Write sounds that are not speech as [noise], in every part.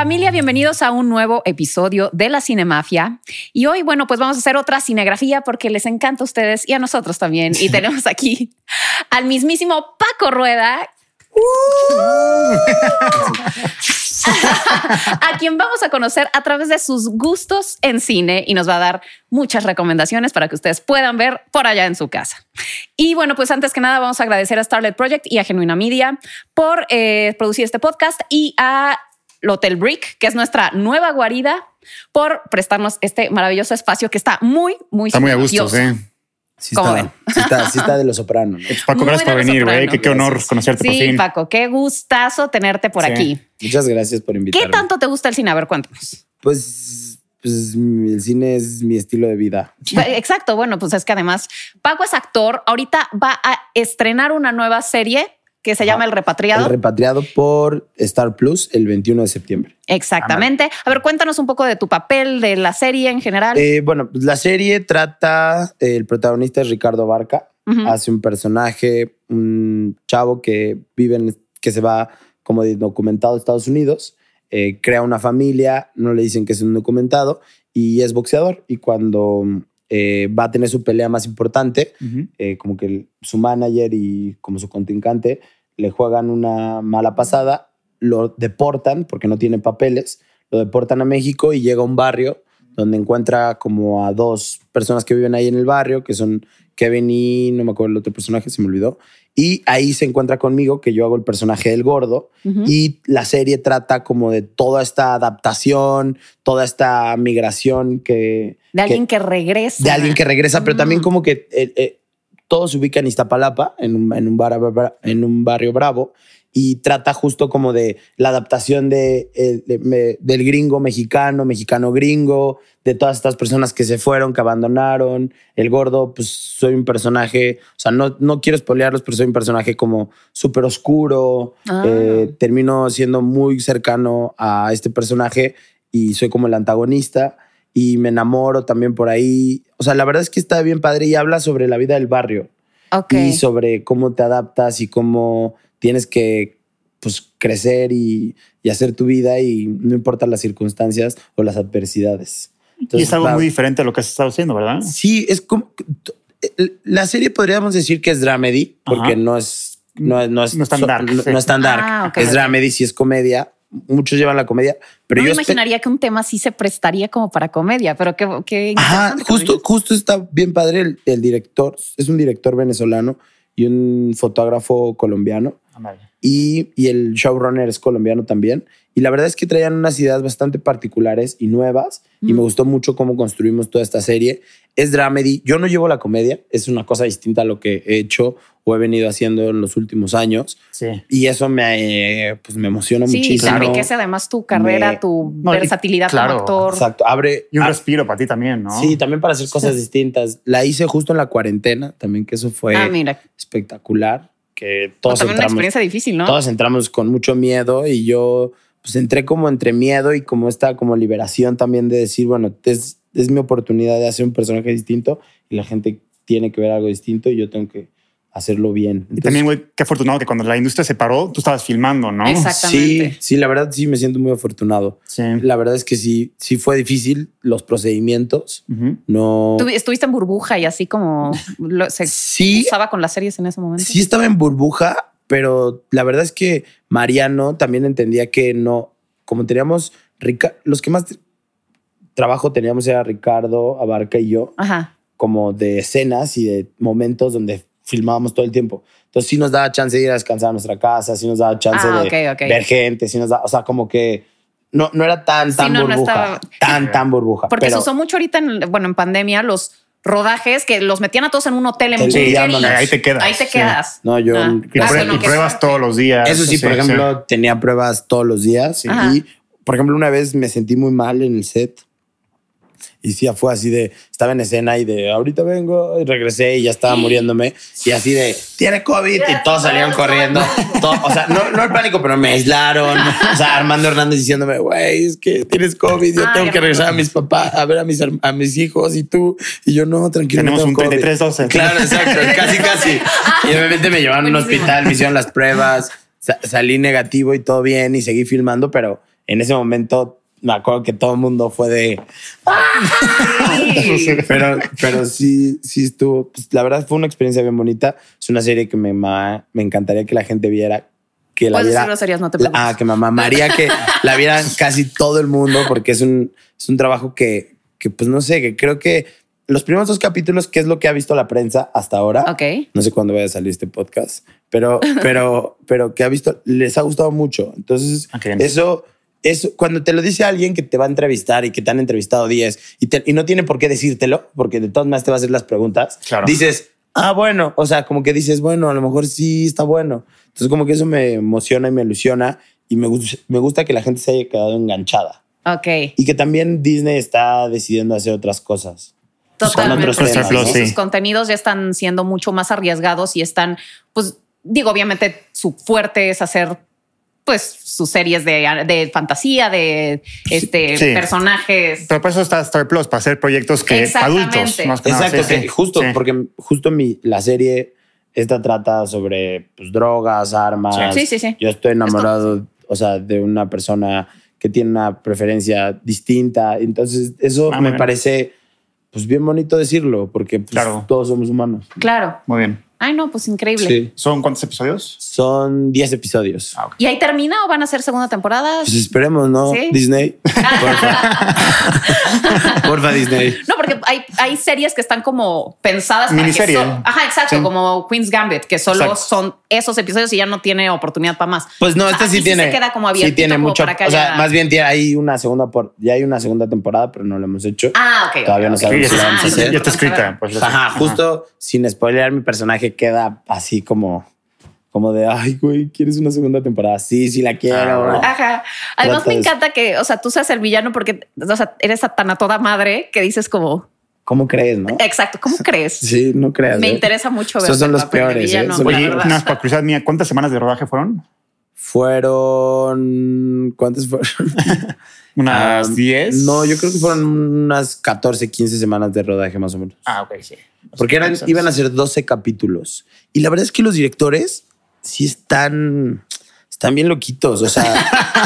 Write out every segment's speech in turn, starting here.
Familia, bienvenidos a un nuevo episodio de la Cinemafia. Y hoy, bueno, pues vamos a hacer otra cinegrafía porque les encanta a ustedes y a nosotros también. Y tenemos aquí al mismísimo Paco Rueda. [laughs] a quien vamos a conocer a través de sus gustos en cine y nos va a dar muchas recomendaciones para que ustedes puedan ver por allá en su casa. Y bueno, pues antes que nada vamos a agradecer a Starlet Project y a Genuina Media por eh, producir este podcast y a Hotel Brick, que es nuestra nueva guarida, por prestarnos este maravilloso espacio que está muy, muy Está muy a gusto, sí. Sí está, sí está, sí está de los sopranos. [laughs] Pues, Paco, gracias por venir, güey. Qué, qué, honor conocerte sí, por fin. Paco, qué gustazo tenerte por Sí. aquí. Muchas gracias por invitarme. ¿Qué tanto te gusta el cine? A ver, cuéntanos. Pues, pues el cine es mi estilo de vida. Exacto, bueno, pues es que además Paco es actor, ahorita va a estrenar una nueva serie que se llama El Repatriado. El repatriado por Star Plus el 21 de septiembre. Exactamente. A ver, cuéntanos un poco de tu papel, de la serie en general. Eh, bueno, pues la serie trata, eh, el protagonista es Ricardo Barca, hace un personaje, un chavo que vive en, que se va como documentado a Estados Unidos, eh, crea una familia, no le dicen que es un documentado y es boxeador y cuando eh, va a tener su pelea más importante, eh, como que el- su manager y como su contrincante le juegan una mala pasada, lo deportan porque no tiene papeles, lo deportan a México y llega a un barrio donde encuentra como a dos personas que viven ahí en el barrio, que son Kevin y no me acuerdo el otro personaje, se me olvidó. Y ahí se encuentra conmigo, que yo hago el personaje del gordo. Y la serie trata como de toda esta adaptación, toda esta migración que... de alguien que- que, regresa. de alguien que regresa, pero también como que eh, eh, todo se ubica en Iztapalapa, en un, en, un bar- en un barrio bravo, y trata justo como de la adaptación de, eh, de- me- del gringo mexicano, mexicano gringo, de todas estas personas que se fueron, que abandonaron. El gordo, pues soy un personaje, o sea, no, no quiero spoilearlos, pero soy un personaje como súper oscuro. Ah. Eh, termino siendo muy cercano a este personaje y soy como el antagonista y me enamoro también por ahí. O sea, la verdad es que está bien padre y habla sobre la vida del barrio Ok. y sobre cómo te adaptas y cómo tienes que pues, crecer y, y hacer tu vida y no importa las circunstancias o las adversidades. Y es algo muy diferente a lo que has estado haciendo, ¿verdad? Sí, es como... La serie podríamos decir que es dramedy, porque Ajá. no es... No, es- no es No es tan dark, No, sí. no es tan dark. Ah, es dramedy, sí es comedia. Muchos llevan la comedia, pero no yo me imaginaría que un tema así se prestaría como para comedia, pero qué, qué Ajá, que justo, justo está bien padre el, el director. Es un director venezolano y un fotógrafo colombiano. Y, y el showrunner es colombiano también. Y la verdad es que traían unas ideas bastante particulares y nuevas. Y Mm. me gustó mucho cómo construimos toda esta serie. Es dramedy. Yo no llevo la comedia. Es una cosa distinta a lo que he hecho o he venido haciendo en los últimos años. Sí. Y eso me, eh, pues me emociona Sí, muchísimo. enriquece además tu carrera, Me- tu No, y- versatilidad claro, como actor. Exacto. Abre, Y un a- respiro para ti también, ¿no? Sí, también para hacer cosas distintas. La hice justo en la cuarentena, también que eso fue ah, mira. espectacular. Que todos también una entramos, experiencia difícil, ¿no? todos entramos con mucho miedo y yo pues entré como entre miedo y como esta como liberación también de decir, bueno, es, es mi oportunidad de hacer un personaje distinto y la gente tiene que ver algo distinto y yo tengo que hacerlo bien. Y también, güey, qué afortunado que cuando la industria se paró, tú estabas filmando, ¿no? Exacto. Sí, Exactamente. sí, la verdad sí me siento muy afortunado. Sí. La verdad es que sí, sí fue difícil los procedimientos. No. Tú estuviste en burbuja y así como lo- se Sí, usaba con las series en ese momento. sí estaba en burbuja, pero la verdad es que Mariano también entendía que no, como teníamos, Rica- los que más trabajo teníamos era Ricardo, Abarca y yo, Ajá. como de escenas y de momentos donde filmábamos todo el tiempo. Entonces sí nos daba chance de ir a descansar a nuestra casa, sí nos daba chance Ah, de ok, ok. ver gente, sí nos daba, o sea, como que no, no era tan, Sí, tan no, no burbuja, estaba- tan, tan burbuja. Porque pero se usó mucho ahorita, en, bueno, en pandemia, los rodajes que los metían a todos en un hotel en Sí. Ahí te quedas. ahí te sí. quedas. No, yo- Ah, Y, prue- no, y pruebas todos los días. Eso sí, por ejemplo, tenía pruebas todos los días. Y, por ejemplo, una vez me sentí muy mal en el set. Y sí, fue así de, estaba en escena y de, ahorita vengo, y regresé y ya estaba muriéndome. Y así de, tiene COVID, y todos salieron corriendo. Todo- o sea, no, no el pánico, pero me aislaron. O sea, Armando Hernández diciéndome, güey, es que tienes COVID, yo tengo que regresar a mis papás, a ver a mis, a mis hijos y tú. Y yo, no, tranquilo. Tenemos un COVID". 33-12. Claro, exacto, casi, casi. Y de repente me llevaron a un hospital, me hicieron las pruebas, sa- salí negativo y todo bien y seguí filmando, pero en ese momento me acuerdo que todo el mundo fue de. Sí. [laughs] Pero, pero sí, sí estuvo. pues, la verdad fue una experiencia bien bonita. Es una serie que me, ma- me encantaría que la gente viera. Que la viera. no te la- ah, que me mamaría que la vieran casi todo el mundo, porque es un, es un trabajo que, que, pues no sé, que creo que los primeros dos capítulos, que es lo que ha visto la prensa hasta ahora. Ok. No sé cuándo vaya a salir este podcast, pero, pero, pero que ha visto, les ha gustado mucho. Entonces, eso, eso, cuando te lo dice alguien que te va a entrevistar y que te han entrevistado 10 y, te- y no tiene por qué decírtelo, porque de todas maneras te va a hacer las preguntas, Claro. dices, ah, bueno, o sea, como que dices, bueno, a lo mejor sí está bueno. Entonces, como que eso me emociona y me ilusiona y me, me gusta que la gente se haya quedado enganchada Ok. y que también Disney está decidiendo hacer otras cosas. Totalmente. otros temas, Sí, ¿no? Sus Sí. contenidos ya están siendo mucho más arriesgados y están, pues, digo, obviamente su fuerte es hacer, pues, sus series de, de fantasía, de este, Sí. personajes. Pero por eso está Star Plus, para hacer proyectos que adultos. más que nada. Exacto, Sí, justo Sí. porque justo mi la serie esta trata sobre pues, drogas, armas. Sí, sí, sí. Yo estoy enamorado, o sea, de una persona que tiene una preferencia distinta. Entonces, eso Ah, me parece pues bien bonito decirlo, porque pues, Claro. todos somos humanos. Claro. Muy bien. Ay, no, pues increíble. Sí. ¿Son cuántos episodios? Son 10 episodios. Ah. ¿Y ahí termina o van a ser segunda temporada? Pues esperemos, ¿no? Sí. Disney. [laughs] Porfa. [laughs] Porfa, Disney. No, porque hay, hay series que están como pensadas para que so- Ajá, exacto, Sí. como Queen's Gambit, que solo Exacto. son esos episodios y ya no tiene oportunidad para más. Pues no, O sea, esta sí tiene. se queda como sí abiertito tiene mucho. para que O sea, haya- más bien tiene ahí una segunda por, ya hay una segunda temporada, pero no lo hemos hecho. Ah, ok. Todavía no sabemos Sí, si ya la vamos a hacer. ya está escrita. Pues, Ajá, justo sin spoilear, mi personaje queda así como, como de, ay, güey, ¿quieres una segunda temporada? Sí, sí la quiero. Ah, Ajá. Además, me encanta que, o sea, tú seas el villano porque, o sea, eres tan a toda madre que dices como, ¿Cómo crees, no? exacto, ¿cómo crees? Sí, no creas. Me ¿eh? interesa mucho ver Esos son los peores, ¿eh? Oye, verdad. nada más para curiosidad mía, ¿cuántas semanas de rodaje fueron? Fueron. ¿Cuántas fueron? [laughs] ¿Unas Ah, 10? No, yo creo que fueron unas 14, 15 semanas de rodaje más o menos. Ah, ok, sí. Porque eran, iban a ser 12 capítulos. Y la verdad es que los directores sí están, están bien loquitos. O sea,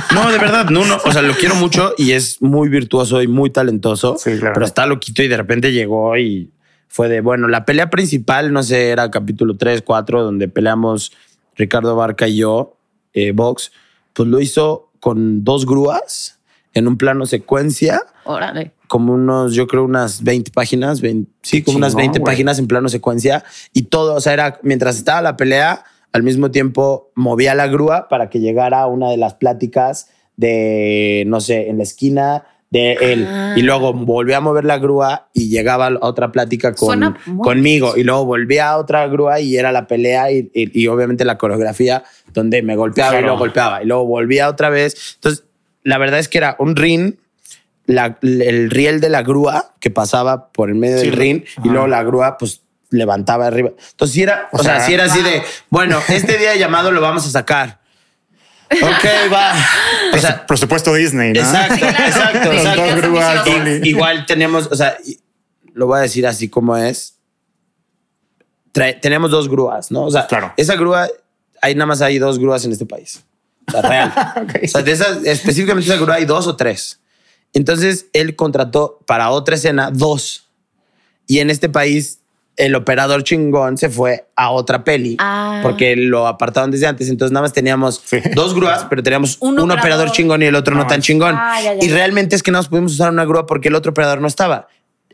[laughs] no, de verdad, no, no. O sea, lo quiero mucho y es muy virtuoso y muy talentoso. Sí, claro. Pero está loquito y de repente llegó y fue de, bueno, la pelea principal, no sé, era capítulo 3, 4, donde peleamos Ricardo Barca y yo, eh, Vox, pues lo hizo con dos grúas en un plano secuencia Órale. como unos, yo creo unas 20 páginas, 20 sí, como unas chingón, 20 güey. páginas en plano secuencia y todo, o sea, era mientras estaba la pelea, al mismo tiempo movía la grúa para que llegara una de las pláticas de, no sé, en la esquina de él. Ah. Y luego volvía a mover la grúa y llegaba a otra plática con, conmigo. Y luego volvía a otra grúa y era la pelea y, y- y obviamente la coreografía donde me golpeaba y luego golpeaba. Y luego volvía otra vez. Entonces, la verdad es que era un ring la- el riel de la grúa que pasaba por el medio Sí, del ring y luego la grúa pues levantaba arriba. Entonces sí era, o, O sea, sea, sí era así de, bueno, este día de llamado lo vamos a sacar. Ok, va. O sea, Presupuesto Disney, ¿no? exacto, claro. exacto, Sí, exacto. dos grúas, Y- Dolly. Igual teníamos, o sea, y- lo voy a decir así como es. Trae- tenemos dos grúas, ¿no? O sea, Claro. esa grúa, hay nada más hay dos grúas en este país. O sea, real. [laughs] O sea, de esas, específicamente esa grúa hay dos o tres. Entonces él contrató para otra escena dos. Y en este país el operador chingón se fue a otra peli Ah. porque lo apartaron desde antes. Entonces nada más teníamos Sí. dos grúas, pero teníamos Un un, operador. operador chingón y el otro no, No tan chingón. Ah, ya, ya. Y realmente es que no nos pudimos usar una grúa porque el otro operador no estaba.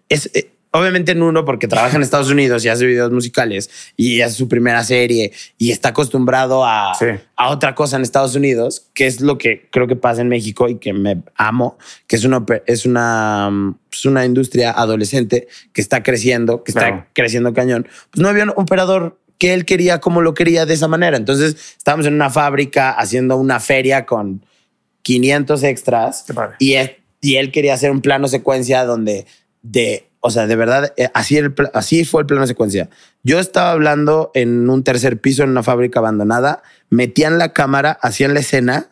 Es, eh, obviamente en uno porque trabaja en Estados Unidos y hace videos musicales y es su primera serie y está acostumbrado a, Sí. a otra cosa en Estados Unidos, que es lo que creo que pasa en México y que me amo, que es una, es una, es una industria adolescente que está creciendo, que está creciendo cañón. Pues no había un operador que él quería como lo quería de esa manera. Entonces estábamos en una fábrica haciendo una feria con 500 extras y él, y él quería hacer un plano secuencia donde de, o sea, de verdad, eh, así, el, así fue el plano secuencia. Yo estaba hablando en un tercer piso en una fábrica abandonada, metían la cámara, hacían la escena,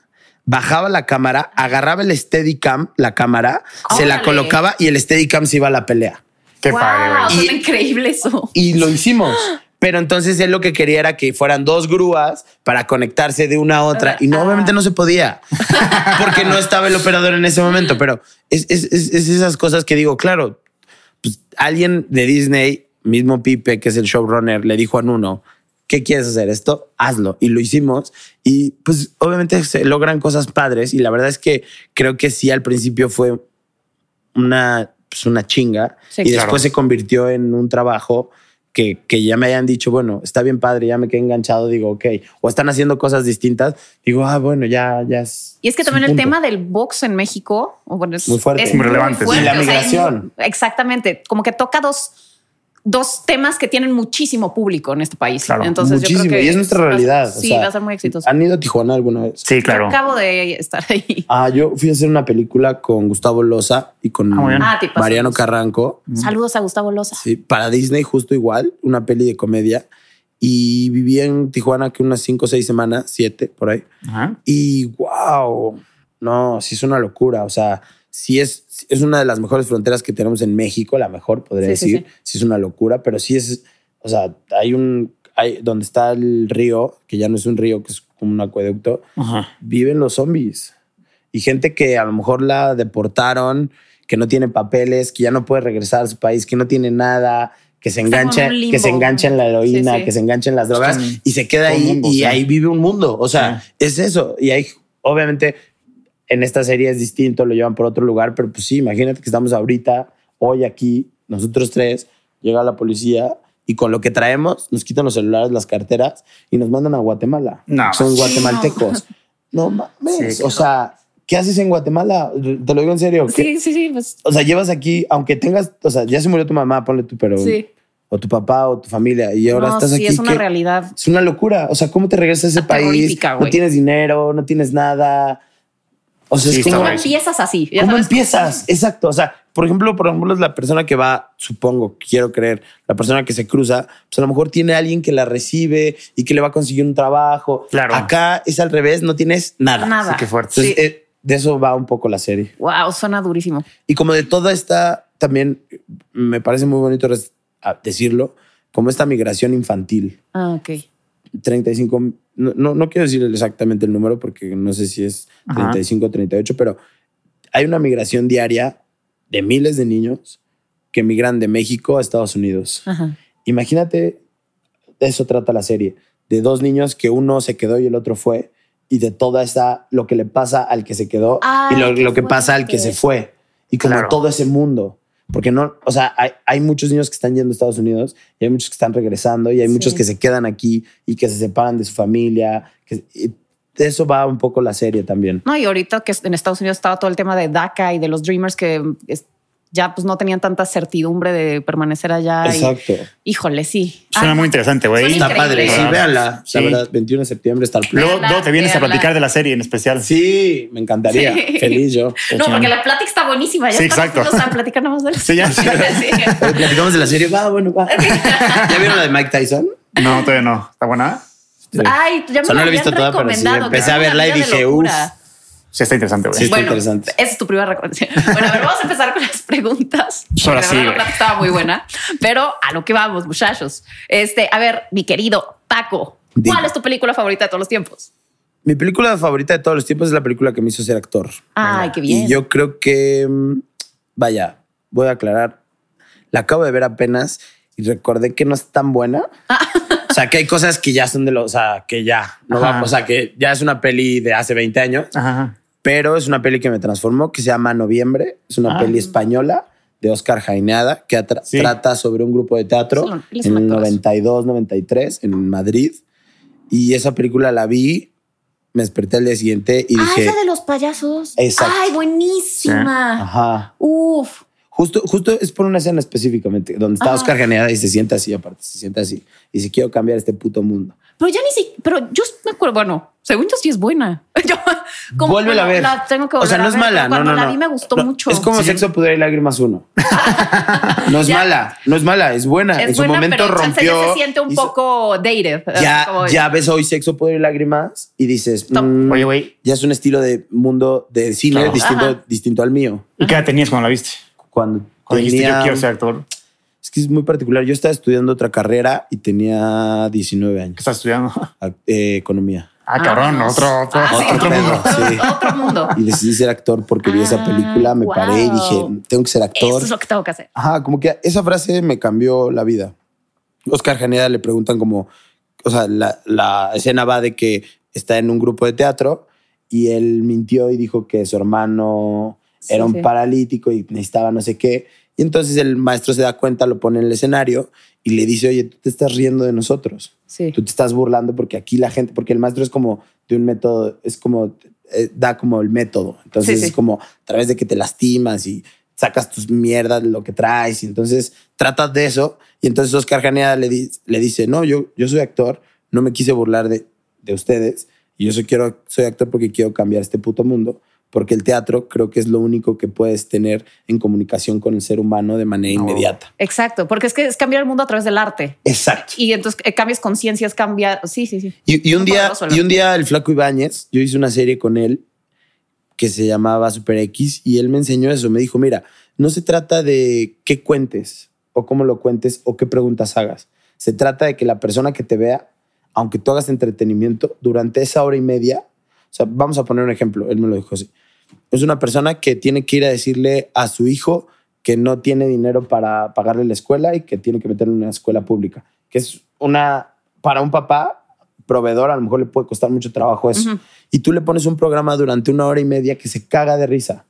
bajaba la cámara, agarraba el Steadicam, la cámara, se la Órale. colocaba y el Steadicam se iba a la pelea. Qué wow, padre, Y- increíble eso. Y lo hicimos. Pero entonces él lo que quería era que fueran dos grúas para conectarse de una a otra. Y no, Ah. obviamente no se podía. Porque no estaba el operador en ese momento. Pero es, es- es- es esas cosas que digo, claro, alguien de Disney, mismo Pipe, que es el showrunner, le dijo a Nuno, ¿qué quieres hacer? Esto, hazlo. Y lo hicimos. Y pues obviamente se logran cosas padres. Y la verdad es que creo que sí al principio fue una, pues, una chinga. Sí, y claro. después se convirtió en un trabajo que, que ya me hayan dicho, bueno, está bien padre, ya me quedé enganchado, digo, ok. O están haciendo cosas distintas, digo, ah, bueno, ya, ya es. Y es que es también el punto. tema del box en México o bueno, es Muy fuerte. es Muy relevante, sí. Y la o sea, hay migración. exactamente, como que toca dos, dos temas que tienen muchísimo público en este país. Claro, Entonces yo Muchísimo. creo que y es nuestra realidad. o Sí, sea, va a ser muy exitoso. ¿Han ido a Tijuana alguna vez? Sí, Yo claro. acabo de estar ahí. Ah, yo fui a hacer una película con Gustavo Loza y con Ah. Ah. Mariano Carranco. Saludos a Gustavo Loza. Sí, para Disney justo igual, una peli de comedia. Y viví en Tijuana que unas cinco o seis semanas, siete por ahí. Ajá. Y wow, no, sí es una locura. O sea, sí es, es una de las mejores fronteras que tenemos en México, la mejor, podría Sí, sí, decir. Sí, es una locura, pero sí es, o sea, hay un, hay, donde está el río, que ya no es un río, que es como un acueducto, Ajá. viven los zombies. Y gente que a lo mejor la deportaron, que no tiene papeles, que ya no puede regresar a su país, que no tiene nada, que se en engancha, limbo. que se engancha en la heroína, Sí, sí. que se engancha en las drogas en y se queda todo ahí mundo, y sí. ahí vive un mundo. O sea, es eso. Y hay, obviamente, en esta serie es distinto, lo llevan por otro lugar, pero pues sí, imagínate que estamos ahorita, hoy aquí, nosotros tres, llega la policía y con lo que traemos nos quitan los celulares, las carteras y nos mandan a Guatemala. No. Son Sí, guatemaltecos. No mames. Sí, o sea, ¿qué haces en Guatemala? Te lo digo en serio. ¿qué- Sí, sí, sí, pues O sea, llevas aquí, aunque tengas, o sea, ya se murió tu mamá, ponle tú, pero. sí. O tu papá o tu familia, y ahora No, estás sí, aquí. es una ¿qué? realidad. Es una locura. O sea, ¿cómo te regresas a ese país? terrorífica, No tienes dinero, no tienes nada. O sea, Sí, es como. ¿Cómo empiezas así? Ya ¿Cómo sabes empiezas? Exacto. O sea, por ejemplo, por ejemplo, es la persona que va, supongo, quiero creer, la persona que se cruza, pues a lo mejor tiene alguien que la recibe y que le va a conseguir un trabajo. Claro. Acá es al revés, no tienes nada. Nada. Sí, qué fuerte. Entonces, Sí. eh, de eso va un poco la serie. Wow, suena durísimo. Y como de toda esta, también me parece muy bonito decirlo, como esta migración infantil. Ah, ok. 35, no, no, no quiero decir exactamente el número porque no sé si es Ajá. 35 o 38, pero hay una migración diaria de miles de niños que migran de México a Estados Unidos. Ajá. Imagínate, de eso trata la serie, de dos niños que uno se quedó y el otro fue, y de toda esa, lo que le pasa al que se quedó Ay, y lo, lo que pasa al que se fue, y como Claro. todo ese mundo. Porque no, o sea, hay, hay muchos niños que están yendo a Estados Unidos y hay muchos que están regresando y hay Sí. muchos que se quedan aquí y que se separan de su familia. Que, y eso va un poco la serie también. No, y ahorita que en Estados Unidos estaba todo el tema de DACA y de los Dreamers que es- ya pues no tenían tanta certidumbre de permanecer allá. y- Exacto. híjole, sí. Suena Ah, muy interesante, güey. Está padre. Sí, véanla. Sí. La verdad, 21 de septiembre está el. Luego, luego te vienes a véanla. platicar de la serie en especial. Sí, me encantaría. Sí. Feliz yo. [laughs] No, porque la plática está buenísima. Ya Sí, estamos exacto. listos a platicar nada más de la Sí, ya. [laughs] Sí. Platicamos de la serie. Va, bueno, va. [laughs] ¿Ya vieron la de Mike Tyson? No, todavía no. ¿Está buena? Sí. Ay, ya me O sea, no lo la he visto toda, pero sí empecé a verla y dije, locura. Sí, está interesante, güey. Sí, está Bueno, interesante. esa es tu primera recomendación. [laughs] Bueno, a ver, vamos a empezar con las preguntas. Pues ahora La sí, verdad, La plática estaba muy buena, pero a lo que vamos, muchachos. Este, a ver, mi querido Paco, Dime. ¿cuál es tu película favorita de todos los tiempos? Mi película favorita de todos los tiempos es la película que me hizo ser actor. Ay, qué bien. Y yo creo que, mm, vaya, voy a aclarar, la acabo de ver apenas y recordé que no es tan buena. o sea, que hay cosas que ya son de los, o sea, que ya, no Ajá. va, o sea, que ya es una peli de hace 20 años, Ajá. pero es una peli que me transformó, que se llama Noviembre. Es una Ah. peli española de Oscar Jaineada que Sí. trata sobre un grupo de teatro es en el actorazo. 92, 93 en Madrid. Y esa película la vi, me desperté al día siguiente y ah, dije, esa de los payasos. Exacto. Ay, buenísima. ajá. Uf. Justo, justo es por una escena específicamente donde está Ajá. Oscar Jaineada y se sienta así, aparte, se sienta así. Y dice, quiero cambiar este puto mundo. Pero ya ni si, pero yo me acuerdo, bueno, según yo sí es buena. [laughs] Yo, como, Vuélvela a ver. La tengo que o sea, no es ver, mala. pero No, Cuando no, la vi me gustó No, mucho. Es como Sí. sexo, pudor y lágrimas uno. [laughs] no es Ya. mala, no es mala, es buena. es en su buena, momento pero chance ya rompió. se siente un hizo- poco dated. Ya, como- ya ves hoy sexo, poder y lágrimas y dices, Stop. mm, Oye, güey, ya es un estilo de mundo de cine Claro. distinto, Ajá. distinto al mío. ¿y qué edad tenías cuando la viste? Cuando, Cuando dijiste yo quiero ser actor. es que es muy particular. Yo estaba estudiando otra carrera y tenía 19 ¿Qué años. estás estudiando? [laughs] eh, economía. Ah, cabrón, Ah, otro, otro, ah, sí, otro otro mundo. Sí. Otro mundo. Y decidí ser actor porque vi esa Ah, película, me paré y dije, tengo que ser actor. Eso es lo que tengo que hacer. Ajá, como que esa frase me cambió la vida. Oscar Janeda le preguntan como, o sea, la, la escena va de que está en un grupo de teatro y él mintió y dijo que su hermano Sí, era un sí. paralítico y necesitaba no sé qué. Y entonces el maestro se da cuenta, lo pone en el escenario y le dice, oye, tú te estás riendo de nosotros. Sí. Tú te estás burlando porque aquí la gente, porque el maestro es como de un método, es como, eh, da como el método. Entonces es como a través de que te lastimas y sacas tus mierdas, lo que traes. Y entonces tratas de eso. Y entonces Oscar Janeda le, di- le dice, no, yo, yo soy actor, no me quise burlar de, de ustedes. Y yo soy, quiero, soy actor porque quiero cambiar este puto mundo. Porque el teatro creo que es lo único que puedes tener en comunicación con el ser humano de manera No. inmediata. Exacto, porque es que es cambiar el mundo a través del arte. Exacto. Y entonces eh, cambias conciencias, cambia. Sí, sí, sí. Y, y un día, y un día el flaco Ibáñez, yo hice una serie con él que se llamaba Super X y él me enseñó eso. Me dijo, mira, no se trata de qué cuentes o cómo lo cuentes o qué preguntas hagas. Se trata de que la persona que te vea, aunque tú hagas entretenimiento, durante esa hora y media, o sea, vamos a poner un ejemplo, él me lo dijo así. Es una persona que tiene que ir a decirle a su hijo que no tiene dinero para pagarle la escuela y que tiene que meterlo en una escuela pública, que es una, para un papá proveedor, a lo mejor le puede costar mucho trabajo eso. Y tú le pones un programa durante una hora y media que se caga de risa.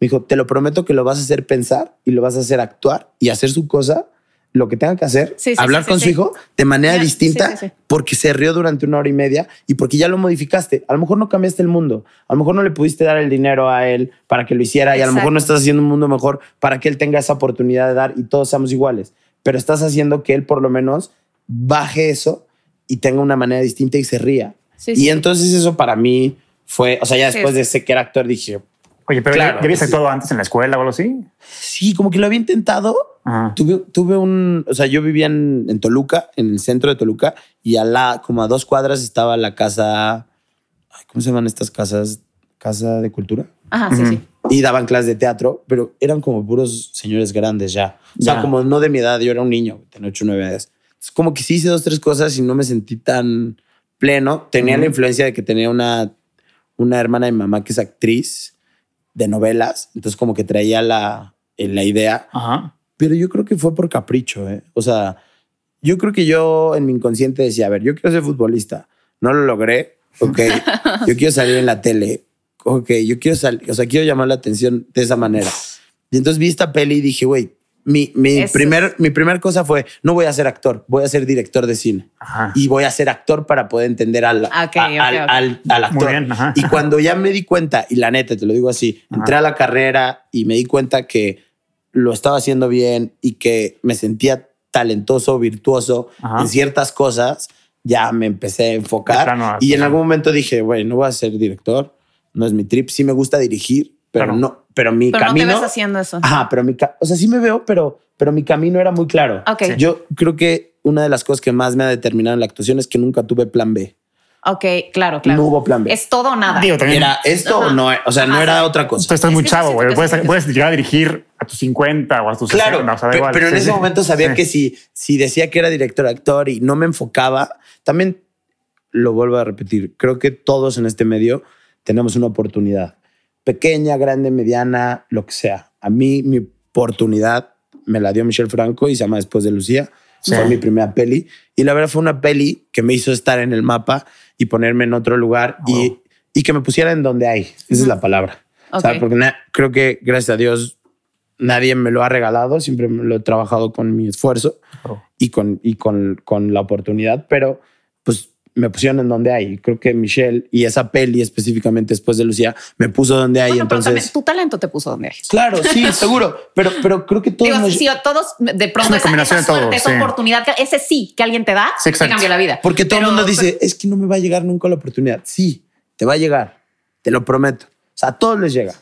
Me dijo, te lo prometo que lo vas a hacer pensar y lo vas a hacer actuar y hacer su cosa, lo que tenga que hacer, Sí, sí, hablar sí, con su hijo de manera distinta porque se rió durante una hora y media y porque ya lo modificaste. A lo mejor no cambiaste el mundo, a lo mejor no le pudiste dar el dinero a él para que lo hiciera y a lo mejor no Exacto. estás haciendo un mundo mejor para que él tenga esa oportunidad de dar y todos seamos iguales, pero estás haciendo que él por lo menos baje eso y tenga una manera distinta y se ría. Y entonces eso para mí fue, o sea, ya después es- de ser que era actor dije, Oye, pero Claro, ¿ya, ya habías sí. actuado antes en la escuela o algo así? sí, como que lo había intentado. Ajá. Tuve, tuve un, o sea, yo vivía en, en Toluca, en el centro de Toluca, y a la, como a dos cuadras estaba la casa, ay, ¿cómo se llaman estas casas? Casa de cultura. Ajá, sí, sí. Y daban clases de teatro, pero eran como puros señores grandes ya. O sea, Ya. como no de mi edad, yo era un niño, tenía 8 o 9 años. Es como que sí hice dos, tres cosas y no me sentí tan pleno. Tenía la influencia de que tenía una, una hermana de mi mamá que es actriz de novelas, entonces como que traía la, eh, la idea, Ajá. pero yo creo que fue por capricho. ¿eh? O sea, yo creo que yo en mi inconsciente decía, a ver, yo quiero ser futbolista, no lo logré, ok, [laughs] yo quiero salir en la tele, ok, yo quiero salir, o sea, quiero llamar la atención de esa manera. Y entonces vi esta peli y dije, güey, mi, mi, Eso primer, mi primer cosa fue, no voy a ser actor, voy a ser director de cine. Ajá. Y voy a ser actor para poder entender al, Ok, a- ok, al, ok. al- al actor. Muy bien. Y cuando ya me di cuenta, y la neta, te lo digo así, Ajá. entré a la carrera y me di cuenta que lo estaba haciendo bien y que me sentía talentoso, virtuoso Ajá. en ciertas cosas, ya me empecé a enfocar. plano, y en algún momento dije, güey, no voy a ser director, no es mi trip, sí me gusta dirigir, pero Claro. no, pero mi Pero camino... no te ves haciendo eso. Ajá, pero mi, o sea, sí me veo, pero, pero mi camino era muy claro. Ok. Sí. Yo creo que una de las cosas que más me ha determinado en la actuación es que nunca tuve plan B. Ok, claro, claro. No hubo plan B. Es todo o nada. Digo, también. Era esto Ajá. o no, o sea, no Ajá, era otra cosa. Tú estás Es muy chavo, güey. Puedes, puedes llegar a dirigir a tus 50 o a tus Claro, 60. o sea, da pe- igual. pero en Sí, ese sí. momento sabía Sí. que si, si decía que era director actor y no me enfocaba, también lo vuelvo a repetir. Creo que todos en este medio tenemos una oportunidad. Pequeña, grande, mediana, lo que sea. A mí mi oportunidad me la dio Michelle Franco y se llama Después de Lucía. Sí. Fue mi primera peli. Y la verdad fue una peli que me hizo estar en el mapa y ponerme en otro lugar y, Wow. y que me pusiera en donde hay. Esa es la palabra. O sea, Ok. porque creo que gracias a Dios nadie me lo ha regalado, siempre me lo he trabajado con mi esfuerzo Claro. y con, y con, con la oportunidad, pero me pusieron en donde hay. Creo que Michelle y esa peli específicamente después de Lucía me puso donde hay. Bueno, pero entonces, tu talento te puso donde eres. claro, sí, [laughs] seguro, pero, pero creo que todos Digo, nos- sí, a todos de pronto una esa, combinación esa de todo, suerte, esa sí. oportunidad, que- ese sí que alguien te da, Sí, te cambia la vida. Porque todo el mundo dice, es que no me va a llegar nunca la oportunidad. Sí, te va a llegar, te lo prometo. O sea, a todos les llega.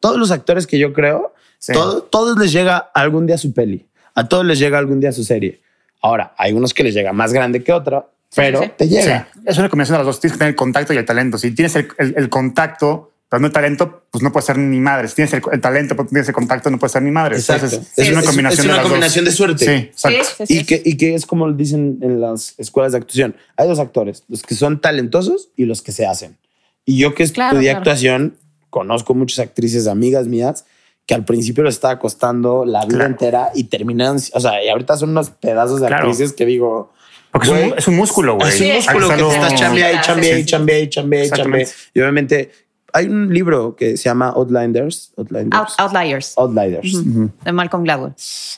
Todos los actores que yo creo, Sí. todo- todos les llega algún día su peli. A todos les llega algún día su serie. Ahora, hay unos que les llega más grande que otra, pero sí. te llega. Sí, es una combinación de las dos. Tienes que tener el contacto y el talento. Si tienes el, el- el contacto, Pero no talento, pues no puede ser ni madre. Si tienes el, el talento, pero no tienes el contacto, no puede ser ni madre. Exacto. Entonces, Sí, es una combinación es de una las combinación dos. de suerte. Sí, Sí, exacto. sí, sí. Y que, y que es como dicen en las escuelas de actuación. Hay dos actores, los que son talentosos y los que se hacen. Y yo que Claro, estudié claro. actuación, conozco muchas actrices amigas mías que al principio les estaba costando la vida Claro. entera y terminan, o sea, y ahorita son unos pedazos de Claro. actrices que digo, Porque es un, es un músculo, güey. es un músculo Hay que te estás chambeando y Sí, chambeando y sí. chambeando y chambeando y. Exactamente. Y obviamente hay un libro que se llama Outlanders. Outlanders. Out- outliers Outliers. De Malcolm Gladwell.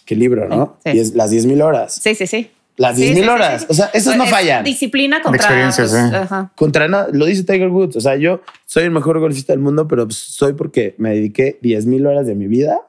Qué libro, ¿no? Sí. Y es las 10.000 horas. Sí, sí, sí. Las Sí, 10.000 sí, sí, horas. sí. O sea, esos no Es fallan. Disciplina contra. experiencias, pues, sí. ajá. Contra nada, lo dice Tiger Woods. O sea, yo soy el mejor golfista del mundo, pero pues, soy porque me dediqué 10.000 horas de mi vida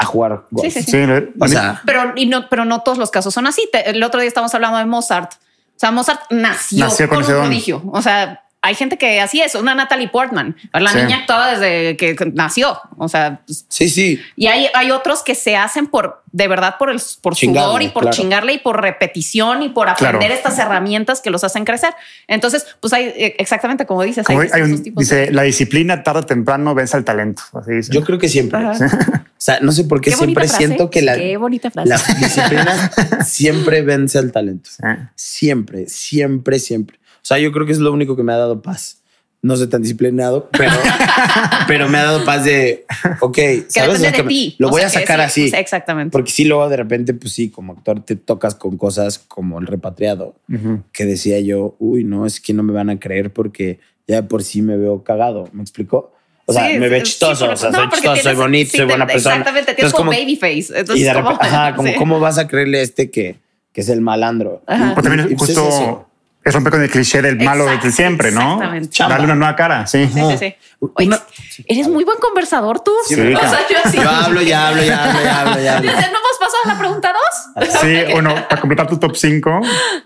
a jugar golf. Sí, sí, sí. Sí, le- O sea, Pero, y no, pero no todos los casos son así. Te- el otro día estábamos hablando de Mozart. O sea, Mozart nació, Nació con un prodigio. O sea, hay gente que así es. Una Natalie Portman. La Sí. niña actuaba desde que nació. O sea, pues, sí, sí. y hay, hay otros que se hacen por, de verdad, por el por Chingarle, sudor y por claro. chingarle y por repetición y por aprender Claro. estas herramientas que los hacen crecer. Entonces, pues hay eh, exactamente como dices. como hay hay un- tipos dice, de- la disciplina tarde o temprano vence al talento. Así dice. Yo creo que siempre. Ajá. [laughs] O sea, no sé por qué, Qué siempre frase. siento que la, Qué bonita frase. la [laughs] disciplina siempre vence al talento. Sí. Siempre, siempre, siempre. O sea, yo creo que es lo único que me ha dado paz. No soy tan disciplinado, pero, [laughs] pero me ha dado paz de, ok, ¿sabes? O sea, de ti. Lo O voy sea, a sacar sí, así. o sea, exactamente. Porque sí, luego de repente, pues sí, como actor te tocas con cosas como el repatriado, Ujú. que decía yo, uy, no, es que no me van a creer porque ya por sí me veo cagado. ¿Me explicó? O sea, Sí, me ve sí, chistoso, porque- o sea, no, soy chistoso, soy tienes- bonito, sí, soy te- buena persona. Exactamente, tienes como como- babyface. Entonces, y de ¿cómo? repente, ajá, como, Sí. ¿cómo vas a creerle a este que, que es el malandro? Ajá. Pero también es pues es justo eso. es romper con el cliché del malo Exacto, desde siempre, ¿no? Darle una nueva cara. Sí. Sí, sí, sí. Oye, Una- eres muy buen conversador tú. Sí, o sea, yo así. Yo hablo, ya hablo, ya hablo, ya hablo, ya hablo. ¿No hemos pasado a la pregunta dos? Sí, bueno, para completar tu top 5,